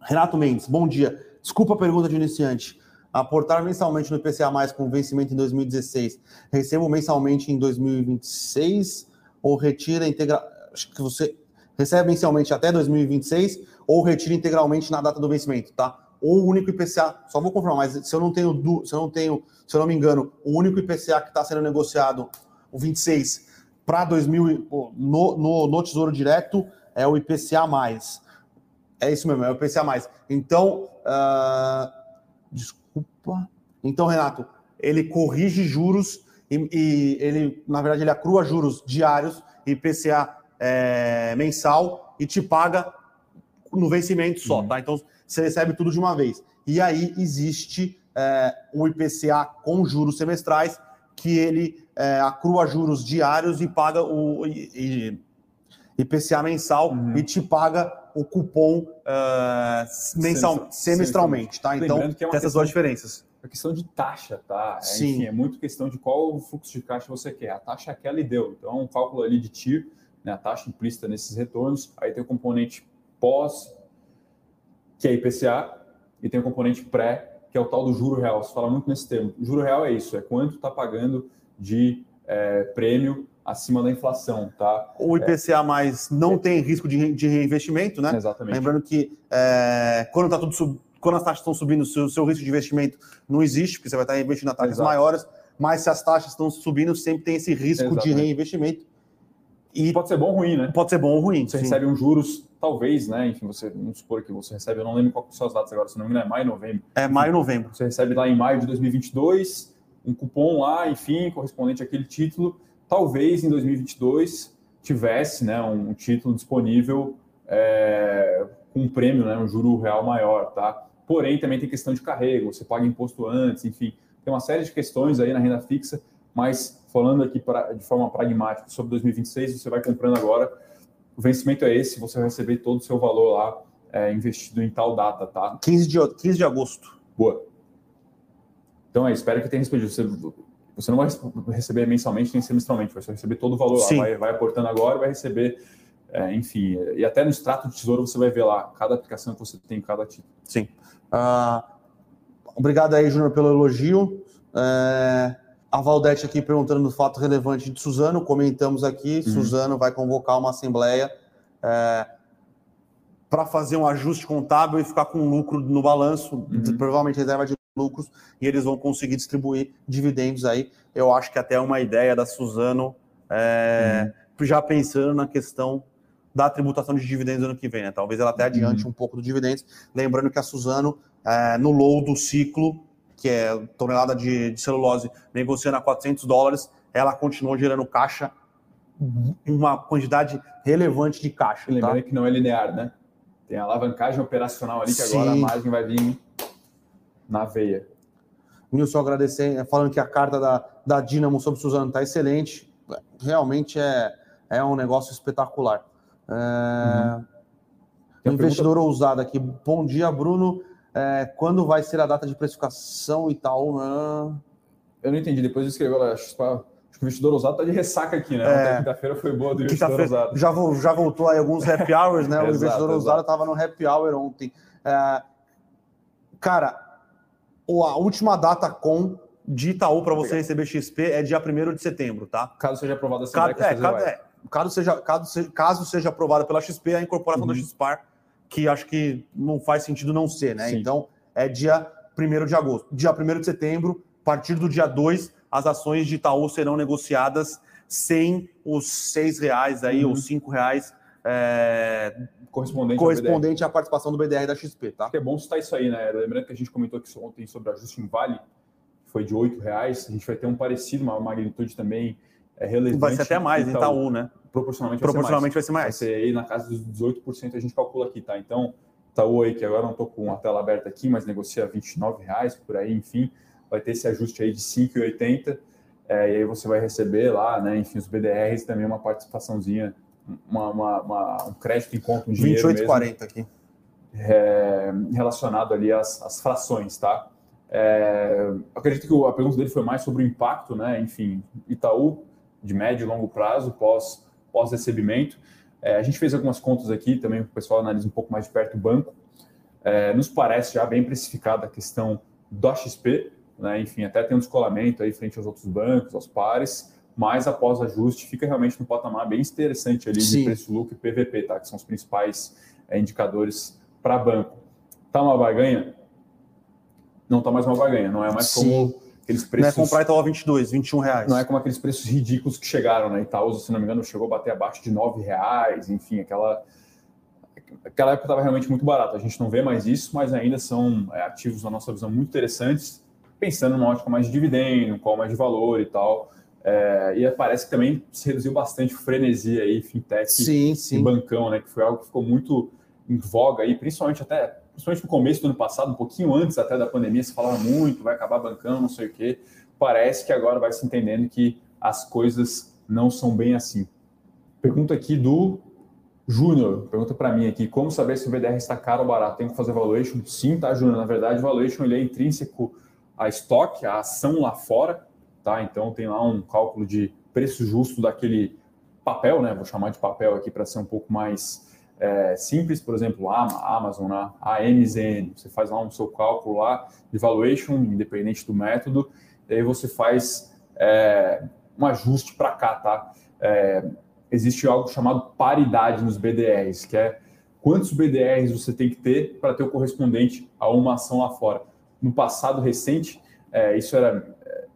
Renato Mendes, bom dia. Desculpa a pergunta de iniciante. Aportar mensalmente no IPCA mais com vencimento em 2016, recebo mensalmente em 2026 ou retira integral? Acho que você recebe mensalmente até 2026 ou retira integralmente na data do vencimento, tá? Ou o único IPCA, só vou confirmar, mas se eu não tenho, se eu não tenho, se eu não me engano, o único IPCA que está sendo negociado, o 26, para 2000 no, no, no Tesouro Direto é o IPCA mais. É isso mesmo, é o IPCA mais. Então, uh, desculpa. Então, Renato, ele corrige juros e, e, ele, na verdade, ele acrua juros diários, IPCA é, mensal e te paga no vencimento só, uhum. tá? Então, você recebe tudo de uma vez. E aí existe é, o IPCA com juros semestrais, que ele é, acrua juros diários e paga o e, e IPCA mensal uhum. e te paga o cupom uh, mensal, semestralmente, tá? Então, é tem essas duas diferenças. É questão de taxa, tá? É, Sim. Enfim, é muito questão de qual fluxo de caixa você quer. A taxa é aquela e deu. Então, um cálculo ali de TIR, né, a taxa implícita nesses retornos. Aí tem o componente pós, que é IPCA, e tem o componente pré, que é o tal do juro real. Você fala muito nesse termo. O juro real é isso, é quanto está pagando de é, prêmio acima da inflação, tá? O IPCA mais não é. tem risco de, de reinvestimento, né? Exatamente. Lembrando que é, quando tá tudo sub, quando as taxas estão subindo, o seu, seu, risco de investimento não existe, porque você vai estar investindo em taxas Exato. maiores, mas se as taxas estão subindo, sempre tem esse risco Exatamente. de reinvestimento. E pode ser bom ou ruim, né? Pode ser bom ou ruim. Você sim. recebe um juros, talvez, né? Enfim, você, vamos supor que você recebe, eu não lembro qual são as datas agora, se não me engano, é maio novembro. É maio novembro. Você recebe lá em maio de 2022 um cupom lá, enfim, correspondente àquele título. Talvez em 2022 tivesse né, um título disponível é, com um prêmio, né, um juro real maior, tá? Porém, também tem questão de carrego, você paga imposto antes, enfim, tem uma série de questões aí na renda fixa, mas falando aqui pra, de forma pragmática sobre 2026, você vai comprando agora, o vencimento é esse, você vai receber todo o seu valor lá é, investido em tal data, tá? 15 de, 15 de agosto. Boa. Então, é, espero que tenha recebido. Você, você não vai receber mensalmente nem semestralmente, você vai receber todo o valor Sim. lá, vai, vai aportando agora vai receber, é, enfim. E até no extrato de tesouro você vai ver lá cada aplicação que você tem em cada título. Sim. Uh, obrigado aí, Júnior, pelo elogio. É, a Valdete aqui perguntando no fato relevante de Suzano, comentamos aqui, uhum. Suzano vai convocar uma assembleia é, para fazer um ajuste contábil e ficar com lucro no balanço, uhum. provavelmente reserva de lucros e eles vão conseguir distribuir dividendos aí. Eu acho que até é uma ideia da Suzano, é, uhum. já pensando na questão da tributação de dividendos ano que vem, né? Talvez ela até adiante uhum. um pouco do dividendos, lembrando que a Suzano, é, no low do ciclo, que é tonelada de, de celulose negociando a 400 dólares, ela continuou gerando caixa, uma quantidade relevante de caixa. Tá? Lembrando que não é linear, né? Tem a alavancagem operacional ali, que Sim. agora a margem vai vir na veia. Nilson agradecendo, falando que a carta da, da Dinamo sobre Suzano está excelente. Realmente é, é um negócio espetacular. É... Uhum. Investidor pergunta... ousado aqui. Bom dia, Bruno. É, quando vai ser a data de precificação e tal? Né? Eu não entendi. Depois eu escrevi lá, acho que o investidor ousado está de ressaca aqui, né? É, quinta-feira foi boa do investidor ousado. Já, já voltou aí alguns happy hours, né? o investidor ousado estava no happy hour ontem. É, cara, a última data com de Itaú para você receber XP é dia 1 de setembro, tá? Caso seja aprovada essa caso, é, caso, é, caso, seja, caso, caso seja aprovada pela XP, a incorporação uhum. da XPAR, que acho que não faz sentido não ser, né? Sim. Então, é dia 1 de agosto. Dia 1 de setembro, a partir do dia 2, as ações de Itaú serão negociadas sem os seis reais aí, uhum. ou cinco reais é, correspondente, correspondente à participação do BDR da XP, tá? Acho que é bom citar isso aí, né? Lembrando que a gente comentou aqui ontem sobre ajuste em Vale, que foi de R$ reais. A gente vai ter um parecido, uma magnitude também é, relevante. Vai ser até mais em Itaú, né? Proporcionalmente, Proporcionalmente vai ser mais. Vai ser, aí na casa dos 18% a gente calcula aqui, tá? Então, Itaú aí, que agora não estou com a tela aberta aqui, mas negocia R$ reais por aí, enfim, vai ter esse ajuste aí de 5,80 é, e aí você vai receber lá, né, enfim, os BDRs também uma participaçãozinha uma, uma, uma, um crédito em conta, um dinheiro 28,40 aqui. É, relacionado ali às, às frações, tá? É, acredito que a pergunta dele foi mais sobre o impacto, né? Enfim, Itaú, de médio e longo prazo, pós, pós recebimento. É, a gente fez algumas contas aqui, também o pessoal analisa um pouco mais de perto o banco. É, nos parece já bem precificada a questão do XP, né? enfim, até tem um descolamento aí frente aos outros bancos, aos pares mas após ajuste fica realmente no patamar bem interessante ali Sim. de preço-lucro e PVP, tá? que são os principais é, indicadores para banco. Tá uma barganha? Não tá mais uma barganha, não é mais Sim. como aqueles preços. Não é comprar estava 22, 21 reais. Não é como aqueles preços ridículos que chegaram, né? Itaúsa, se não me engano, chegou a bater abaixo de 9 reais, enfim, aquela. Aquela época estava realmente muito barato. A gente não vê mais isso, mas ainda são é, ativos, na nossa visão, muito interessantes, pensando numa ótica mais de dividendo, qual mais de valor e tal. É, e parece que também se reduziu bastante o frenesi aí, fintech sim, sim. e bancão, né? Que foi algo que ficou muito em voga aí, principalmente até principalmente no começo do ano passado, um pouquinho antes até da pandemia, se falava muito, vai acabar bancando, não sei o quê. Parece que agora vai se entendendo que as coisas não são bem assim. Pergunta aqui do Júnior, pergunta para mim aqui, como saber se o VDR está caro ou barato? Tem que fazer valuation? Sim, tá, Júnior? Na verdade, o valuation ele é intrínseco a estoque, a ação lá fora, tá? Então tem lá um cálculo de preço justo daquele papel, né? Vou chamar de papel aqui para ser um pouco mais é, simples, por exemplo, a Amazon, a AMZN, você faz lá um seu cálculo lá de valuation, independente do método, e aí você faz é, um ajuste para cá, tá? É, existe algo chamado paridade nos BDRs, que é quantos BDRs você tem que ter para ter o correspondente a uma ação lá fora. No passado recente, é, isso era é,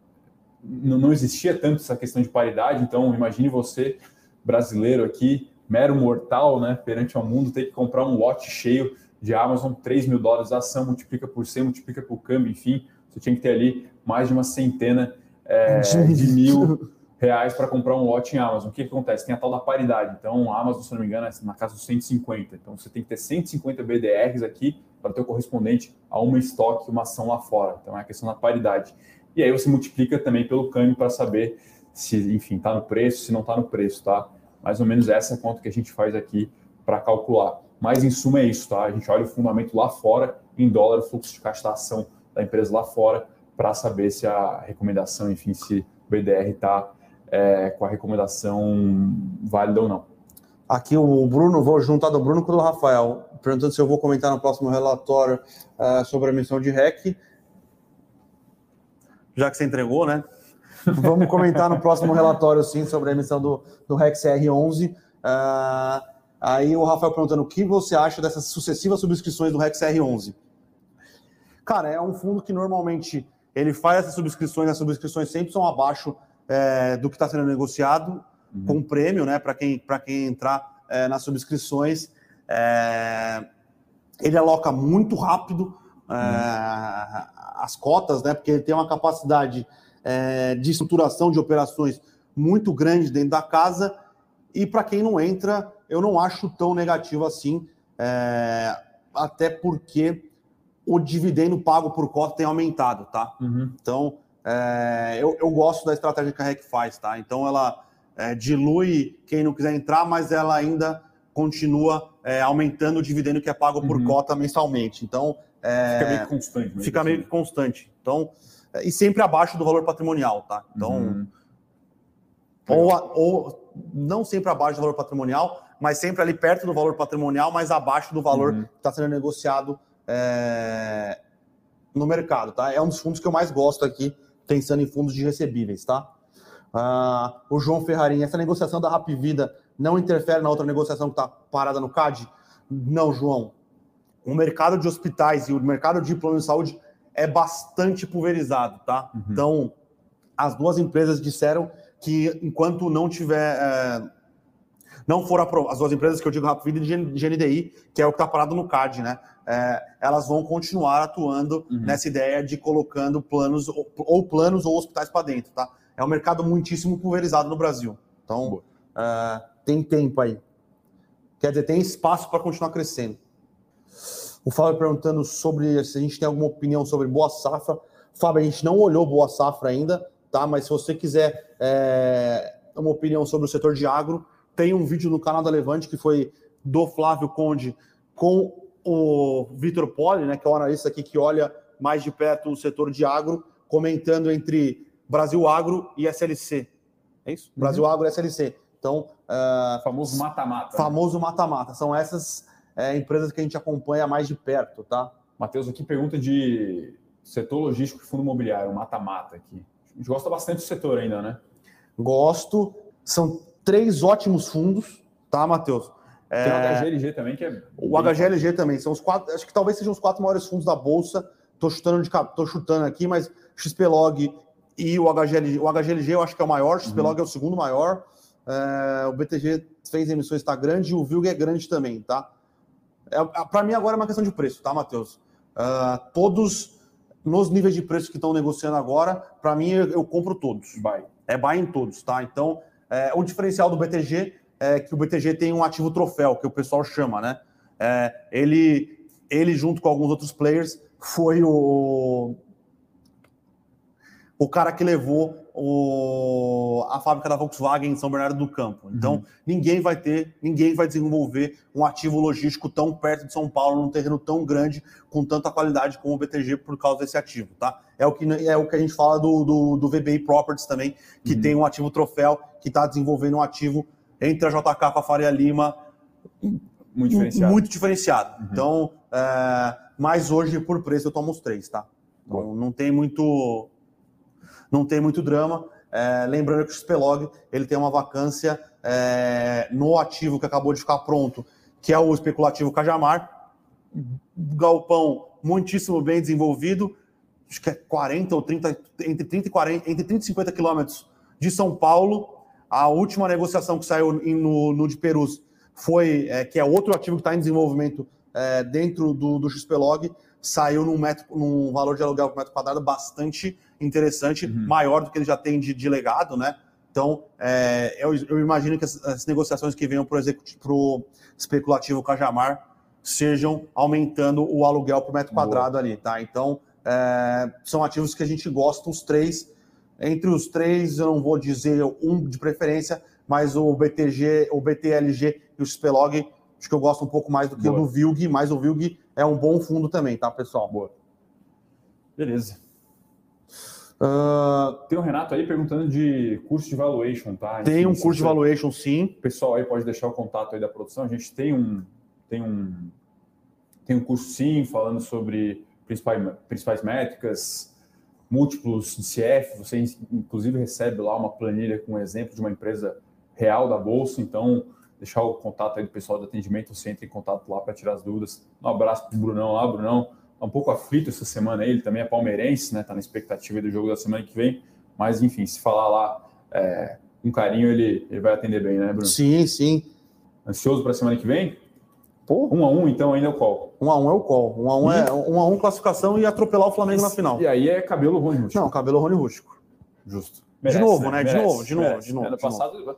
não existia tanto essa questão de paridade, então imagine você, brasileiro aqui, mero mortal, né, perante ao mundo, ter que comprar um lote cheio de Amazon, 3 mil dólares a ação, multiplica por 100, multiplica por câmbio, enfim, você tinha que ter ali mais de uma centena é, de mil reais para comprar um lote em Amazon. O que, que, acontece? Tem a tal da paridade. Então, a Amazon, se não me engano, é na casa dos 150. Então, você tem que ter 150 BDRs aqui para ter o correspondente a uma estoque, uma ação lá fora. Então, é a questão da paridade. E aí você multiplica também pelo câmbio para saber se, enfim, está no preço, se não está no preço, tá? Mais ou menos essa é a conta que a gente faz aqui para calcular. Mas em suma é isso, tá? A gente olha o fundamento lá fora, em dólar, o fluxo de caixa da ação da empresa lá fora, para saber se a recomendação, enfim, se o BDR está é, com a recomendação válida ou não. Aqui o Bruno, vou juntar do Bruno com o Rafael, perguntando se eu vou comentar no próximo relatório uh, sobre a emissão de REC. Já que você entregou, né? Vamos comentar no próximo relatório, sim, sobre a emissão do, do REX R11. Uh, aí o Rafael perguntando o que você acha dessas sucessivas subscrições do REX R11. Cara, é um fundo que normalmente ele faz essas subscrições, as subscrições sempre são abaixo é, do que está sendo negociado, uhum. com prêmio, né, para quem, quem entrar é, nas subscrições. É, ele aloca muito rápido é, uhum. as cotas, né, porque ele tem uma capacidade é, de estruturação de operações muito grande dentro da casa. E para quem não entra, eu não acho tão negativo assim, é, até porque o dividendo pago por cota tem aumentado, tá? Uhum. Então, é, eu, eu, gosto da estratégia que a REC faz, tá? Então, ela é, dilui quem não quiser entrar, mas ela ainda continua é, aumentando o dividendo que é pago por uhum. cota mensalmente. Então, é, fica meio constante. Fica assim. meio constante. Então, e sempre abaixo do valor patrimonial, tá? Então, uhum. ou, ou não sempre abaixo do valor patrimonial, mas sempre ali perto do valor patrimonial, mas abaixo do valor uhum. que está sendo negociado é, no mercado, tá? É um dos fundos que eu mais gosto aqui, pensando em fundos de recebíveis, tá? Ah, o João Ferrarim, essa negociação da Rap Vida não interfere na outra negociação que está parada no CAD? Não, João. O mercado de hospitais e o mercado de plano de saúde é bastante pulverizado, tá? Uhum. Então, as duas empresas disseram que enquanto não tiver. É, não for aprovado, as duas empresas que eu digo Rapvida e GNDI, que é o que está parado no CAD, né? É, elas vão continuar atuando uhum. nessa ideia de colocando planos, ou, ou planos ou hospitais para dentro, tá? É um mercado muitíssimo pulverizado no Brasil. Então, é, tem tempo aí. Quer dizer, tem espaço para continuar crescendo. O Fábio perguntando sobre se a gente tem alguma opinião sobre Boa Safra. Fábio, a gente não olhou Boa Safra ainda, tá? Mas se você quiser é, uma opinião sobre o setor de agro, tem um vídeo no canal da Levante que foi do Flávio Conde com o Vitor Poli, né, que é o analista aqui que olha mais de perto o setor de agro, comentando entre Brasil Agro e SLC. É isso? Uhum. Brasil Agro e SLC. Então, uh, famoso mata-mata. Né? Famoso mata-mata. São essas é, empresas que a gente acompanha mais de perto, tá? Matheus, aqui pergunta de setor logístico e fundo imobiliário, mata-mata aqui. A gente gosta bastante do setor ainda, né? Gosto. São três ótimos fundos, tá, Matheus? É... Tem o HGLG também, que é. O HGLG também. São os quatro, acho que talvez sejam os quatro maiores fundos da Bolsa tô chutando, de, tô chutando aqui, mas XPlog e o HGLG, o HGLG eu acho que é o maior, o XPlog uhum. é o segundo maior. É, o BTG fez emissões, está grande, e o VILG é grande também, tá? É, Para mim agora é uma questão de preço, tá, Matheus? Uh, todos nos níveis de preço que estão negociando agora, para mim eu, eu, compro todos. Buy. É buy em todos, tá? Então, é, o diferencial do BTG é que o BTG tem um ativo troféu, que o pessoal chama, né? É, ele, ele, junto com alguns outros players, foi o, o cara que levou o, a fábrica da Volkswagen em São Bernardo do Campo. Então, uhum. ninguém vai ter, ninguém vai desenvolver um ativo logístico tão perto de São Paulo, num terreno tão grande, com tanta qualidade como o BTG por causa desse ativo, tá? É o que, é o que a gente fala do, do, do VBI Properties também, que uhum. tem um ativo troféu, que está desenvolvendo um ativo entre a JK com a Faria Lima muito diferenciado. Muito diferenciado. Uhum. Então, é, mas hoje, por preço, eu tomo os três, tá? Então, não tem muito não tem muito drama. É, lembrando que o XPlog ele tem uma vacância é, no ativo que acabou de ficar pronto, que é o especulativo Cajamar. Galpão muitíssimo bem desenvolvido, acho que é 40 ou 30, entre 30 e 40, entre 30 e 50 quilômetros de São Paulo. A última negociação que saiu no, no de Perus foi, é, que é outro ativo que está em desenvolvimento é, dentro do, do XPlog, saiu num, metro, num valor de aluguel por metro quadrado bastante interessante, uhum. maior do que ele já tem de, de legado, né? Então, é, eu, eu, imagino que as, as, negociações que venham para o especulativo Cajamar sejam aumentando o aluguel por metro quadrado Boa. ali, tá? Então, é, são ativos que a gente gosta, os três. Entre os três, eu não vou dizer um de preferência, mas o BTG, o BTLG e o XPlog, acho que eu gosto um pouco mais do que Boa. o do VILG, mas o VILG é um bom fundo também, tá, pessoal? Boa. Beleza. Uh, tem o Renato aí perguntando de curso de valuation, tá? Tem um curso de valuation, sim. O pessoal aí pode deixar o contato aí da produção. A gente tem um, tem um, tem um curso, sim, falando sobre principais, principais métricas, múltiplos de CF. Você, inclusive, recebe lá uma planilha com um exemplo de uma empresa real da Bolsa. Então, deixar o contato aí do pessoal do atendimento, você entra em contato lá para tirar as dúvidas. Um abraço para o Brunão lá, Brunão Tá um pouco aflito essa semana ele também é palmeirense, né? Tá na expectativa do jogo da semana que vem. Mas, enfim, se falar lá é, com carinho, ele, ele vai atender bem, né, Bruno? Sim, sim. Ansioso para a semana que vem? Pô. Um a um, então, ainda é o qual? Um a um é o qual. Um a um é um a um classificação e atropelar o Flamengo na final. E aí é cabelo Rony Rústico. Não, cabelo Rony Rústico. Justo. Merece, de novo, né? Merece, de novo, de novo, de novo. Ano passado,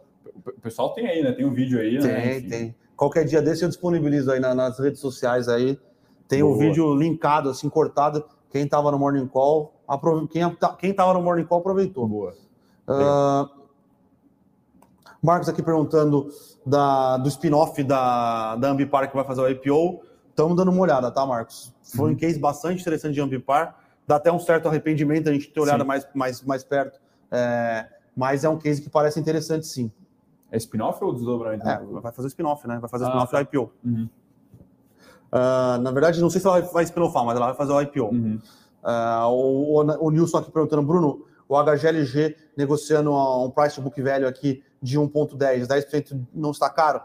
o pessoal tem aí, né? Tem um vídeo aí, tem, né? Tem, tem. Qualquer dia desse eu disponibilizo aí nas redes sociais aí tem o um vídeo linkado, assim, cortado. Quem estava no Morning Call, aprove... quem estava no Morning Call aproveitou. Boa. Uh, Marcos aqui perguntando da, do spin-off da, da Ambipar que vai fazer o IPO. Estamos dando uma olhada, tá, Marcos? Foi uhum. um case bastante interessante de Ambipar. Dá até um certo arrependimento a gente ter olhado mais, mais, mais perto. É, mas é um case que parece interessante, sim. É spin-off ou desdobramento? É, vai fazer spin-off, né? Vai fazer ah, spin-off tá. IPO. Uhum. Uh, na verdade, não sei se ela vai, spin-offar, mas ela vai fazer o IPO. Uhum. Uh, o, o, Nilson aqui perguntando, Bruno, o HGLG negociando um price book velho aqui de 1,10, 10% não está caro?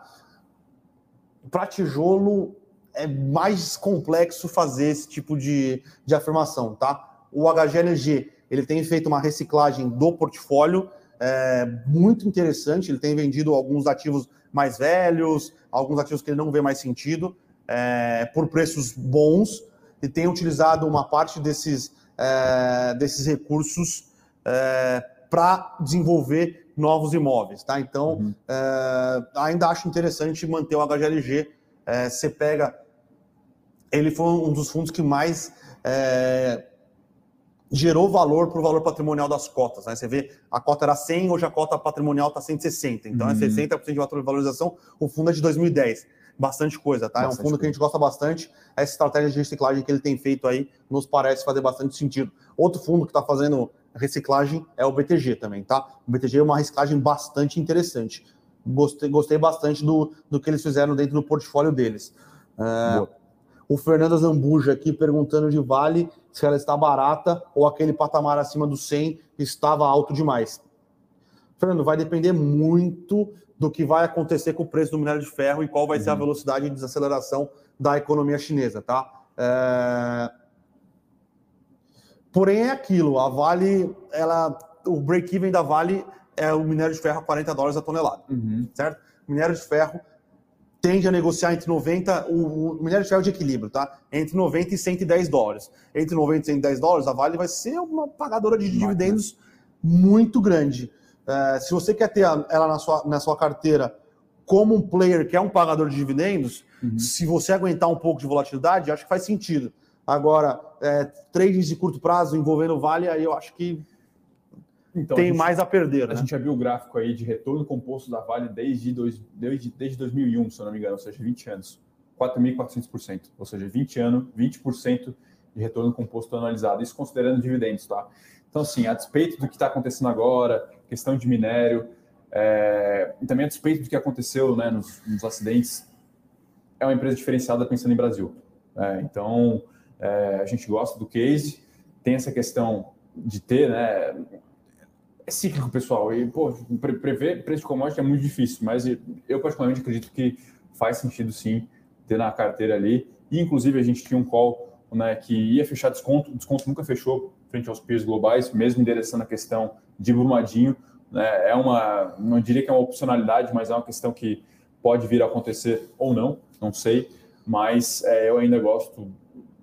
Para tijolo é mais complexo fazer esse tipo de, de afirmação, tá? O HGLG ele tem feito uma reciclagem do portfólio é, muito interessante, ele tem vendido alguns ativos mais velhos, alguns ativos que ele não vê mais sentido é, por preços bons e tem utilizado uma parte desses, é, desses recursos é, para desenvolver novos imóveis. Tá? Então, uhum. É, ainda acho interessante manter o HGLG. É, você pega. Ele foi um dos fundos que mais gerou valor para o valor patrimonial das cotas. Né? Você vê, a cota era 100, hoje a cota patrimonial está 160. Então, uhum. é 60% de valorização. O fundo é de 2010 bastante coisa, tá? Bastante é um fundo que a gente gosta bastante. Essa estratégia de reciclagem que ele tem feito aí nos parece fazer bastante sentido. Outro fundo que está fazendo reciclagem é o BTG também, tá? O BTG é uma reciclagem bastante interessante. Gostei, gostei bastante do, do que eles fizeram dentro do portfólio deles. É, o Fernando Zambuja aqui perguntando de Vale se ela está barata ou aquele patamar acima do 100 estava alto demais. Fernando, vai depender muito do que vai acontecer com o preço do minério de ferro e qual vai uhum. ser a uhum. velocidade de desaceleração da economia chinesa, tá? É... Porém, é aquilo, a Vale, ela, o break-even da Vale é o minério de ferro a 40 dólares a tonelada, Uhum. certo? Minério de ferro tende a negociar entre 90, o, o minério de ferro de equilíbrio, tá? Entre 90 e 110 dólares. Entre 90 e 110 dólares, a Vale vai ser uma pagadora de Máquina. dividendos muito grande. É, se você quer ter ela na sua, na sua carteira como um player que é um pagador de dividendos, Uhum. se você aguentar um pouco de volatilidade, acho que faz sentido. Agora, é, trades de curto prazo envolvendo Vale, aí eu acho que Então, tem gente- mais a perder, A né? gente abriu o gráfico aí de retorno composto da Vale desde, dois, desde, desde 2001, se eu não me engano, ou seja, 20 anos. 4.400%, ou seja, 20 anos, 20% de retorno composto anualizado, isso considerando dividendos, tá? Então, assim, a despeito do que está acontecendo agora, questão de minério, é, e também a despeito do que aconteceu né, nos, nos acidentes, é uma empresa diferenciada pensando em Brasil. né? então, é, a gente gosta do case, tem essa questão de ter, né, é cíclico, pessoal. E, pô, pre- prever preço de commodity é muito difícil, mas eu particularmente acredito que faz sentido sim ter na carteira ali. E, inclusive, a gente tinha um call né, que ia fechar desconto, desconto nunca fechou frente aos peers globais, mesmo endereçando a questão de Brumadinho. Né, é uma, não diria que é uma opcionalidade, mas é uma questão que pode vir a acontecer ou não, não sei. Mas é, eu ainda gosto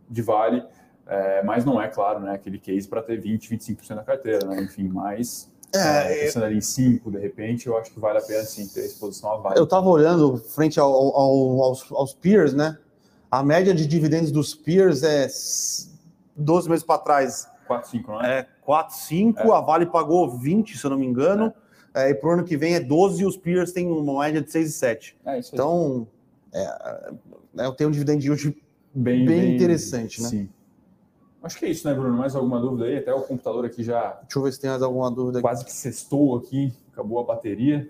de Vale. É, mas não é, claro, né, aquele case para ter 20, 25% da carteira, né? enfim, mas é, É, pensando ali em 5, de repente, eu acho que vale a pena sim ter exposição a Vale. eu estava olhando frente ao- ao- aos, aos peers, né? A média de dividendos dos peers é s- 12 meses para trás 4, 5, não é? é 4, 5, É. a Vale pagou 20, se eu não me engano, é, e pro ano que vem é 12 e os peers têm uma média de 6 e 7. É, isso aí. Então, é, é, eu tenho um dividend yield bem interessante, né? Sim. Acho que é isso, né, Bruno? Mais alguma dúvida aí? Até o computador aqui já Deixa eu ver se tem mais alguma dúvida aqui. quase que sextou aqui, acabou a bateria.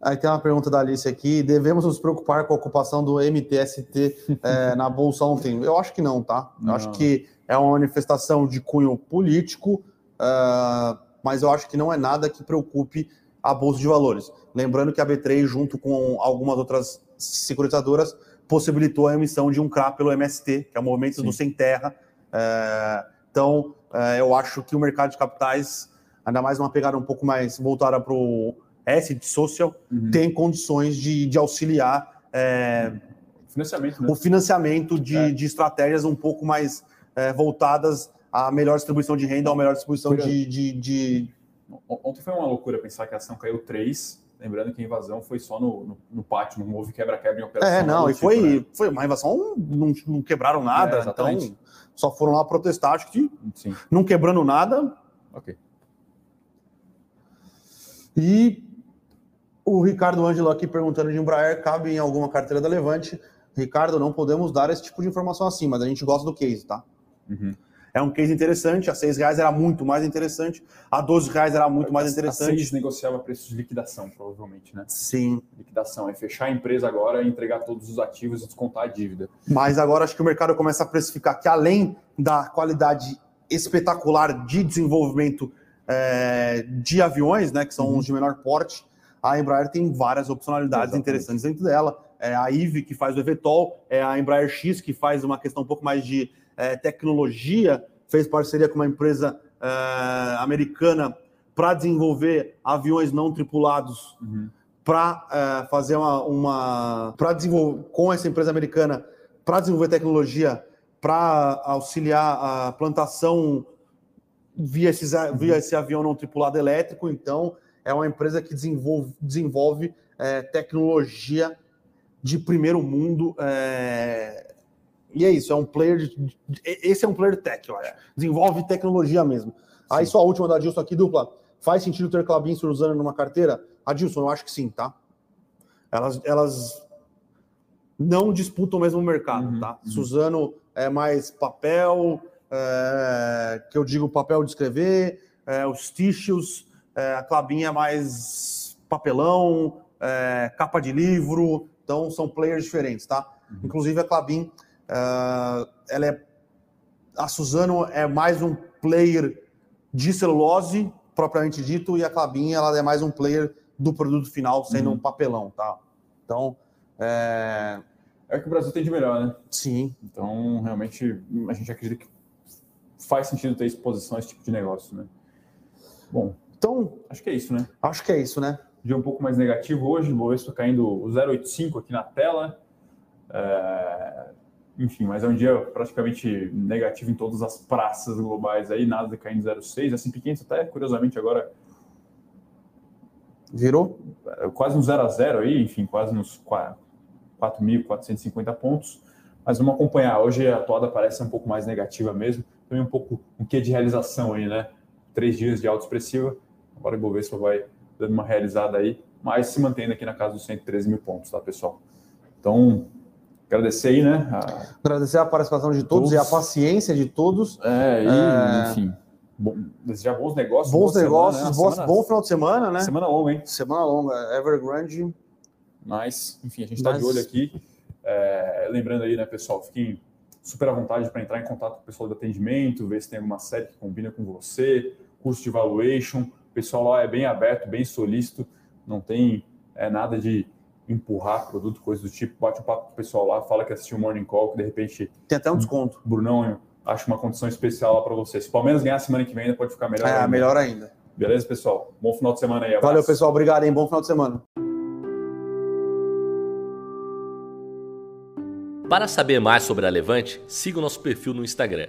Aí tem uma pergunta da Alice aqui. Devemos nos preocupar com a ocupação do MTST eh, na Bolsa ontem? Eu acho que não, tá? Eu Não. acho que é uma manifestação de cunho político, ah, mas eu acho que não é nada que preocupe a Bolsa de Valores. Lembrando que a B3, junto com algumas outras securitizadoras, possibilitou a emissão de um CRA pelo MST, que é o Movimento Sim. do Sem Terra. Eh, então, eh, eu acho que o mercado de capitais, ainda mais uma pegada um pouco mais voltada para o asset social, Uhum. tem condições de, de auxiliar é, Financiamento, né? o financiamento de, É. de estratégias um pouco mais é, voltadas à melhor distribuição de renda, à melhor distribuição de, de, de- Ontem foi uma loucura pensar que a ação caiu 3, lembrando que a invasão foi só no, no, no pátio, não houve quebra-quebra em operação. É, não, e tipo, foi, né? foi uma invasão, não, não quebraram nada, É, então só foram lá protestar, acho que Sim, não quebrando nada. ok. E o Ricardo Ângelo aqui perguntando de Embraer, cabe em alguma carteira da Levante? Ricardo, não podemos dar esse tipo de informação assim, mas a gente gosta do case, tá? Uhum. É um case interessante, a 6 reais era muito mais interessante, a 12 reais era muito mais A- A interessante. seis negociava preços de liquidação, provavelmente, né? Sim, Liquidação é fechar a empresa agora, entregar todos os ativos e descontar a dívida. mas agora acho que o mercado começa a precificar que além da qualidade espetacular de desenvolvimento é, de aviões, né, que são Uhum. os de menor porte, a Embraer tem várias opcionalidades Exatamente. interessantes dentro dela. É a IVE, que faz o eVTOL, é a Embraer X, que faz uma questão um pouco mais de é, tecnologia, fez parceria com uma empresa é, americana para desenvolver aviões não tripulados Uhum. para fazer uma, uma para desenvolver com essa empresa americana para desenvolver tecnologia para auxiliar a plantação via, esses, a- via esse avião não tripulado elétrico. Então, é uma empresa que desenvolve, desenvolve é, tecnologia de primeiro mundo. é, e é isso, é um player. De, esse é um player tech, eu acho. Desenvolve tecnologia mesmo. Aí, Sim. só a última da Dilson aqui, dupla. Faz sentido ter Clabin e Suzano numa carteira? Adilson, eu acho que sim, tá? Elas, elas não disputam o mesmo mercado, Uhum, tá? uhum. Suzano é mais papel, é, que eu digo papel de escrever, é, os tissues, é, a Clabin é mais papelão, é, capa de livro, então são players diferentes, tá? Uhum. Inclusive a Clabin, é, ela é a Suzano é mais um player de celulose, propriamente dito, e a Clabin ela é mais um player do produto final, sendo Uhum. um papelão, tá? Então, é, é o que o Brasil tem de melhor, né? Sim. Então, realmente, a gente acredita que faz sentido ter exposição a esse tipo de negócio, né? Bom, então, acho que é isso, né? Acho que é isso, né? Dia um pouco mais negativo hoje, o Bovespa caindo o 0,85 aqui na tela. É... Enfim, mas é um dia praticamente negativo em todas as praças globais aí, nada caindo 0,6. Assim, pequeno até, curiosamente, agora Virou? É, quase um 0 a 0 aí, enfim, quase uns 4.450 pontos. Mas vamos acompanhar. Hoje a toada parece um pouco mais negativa mesmo. Também um pouco um quê de realização aí, né? Três dias de alta expressiva. Agora o Ibovespa vai dando uma realizada aí, mas se mantendo aqui na casa dos 113 mil pontos, tá, pessoal? Então, agradecer aí, né? A... Agradecer a participação de todos, todos, e a paciência de todos. É, e, é... enfim. Bom, desejar bons negócios. Bons negócios, semana, né? bom, semana, bom final de semana, né? Semana longa, hein? Semana longa. Evergrande. Mas, enfim, a gente está Mas... de olho aqui. É, lembrando aí, né, pessoal, fiquem super à vontade para entrar em contato com o pessoal do atendimento, ver se tem alguma série que combina com você, curso de valuation. O pessoal lá é bem aberto, bem solícito, não tem é, nada de empurrar produto, coisa do tipo. Bate um papo com o pessoal lá, fala que assistiu o Morning Call, que de repente. Tem até um desconto. Brunão acho uma condição especial lá para você. Se o Palmeiras ganhar semana que vem, ainda pode ficar melhor. É, ainda. melhor ainda. Beleza, pessoal? Bom final de semana aí. Abraço. Valeu, pessoal. Obrigado, hein? Bom final de semana. Para saber mais sobre a Levante, siga o nosso perfil no Instagram,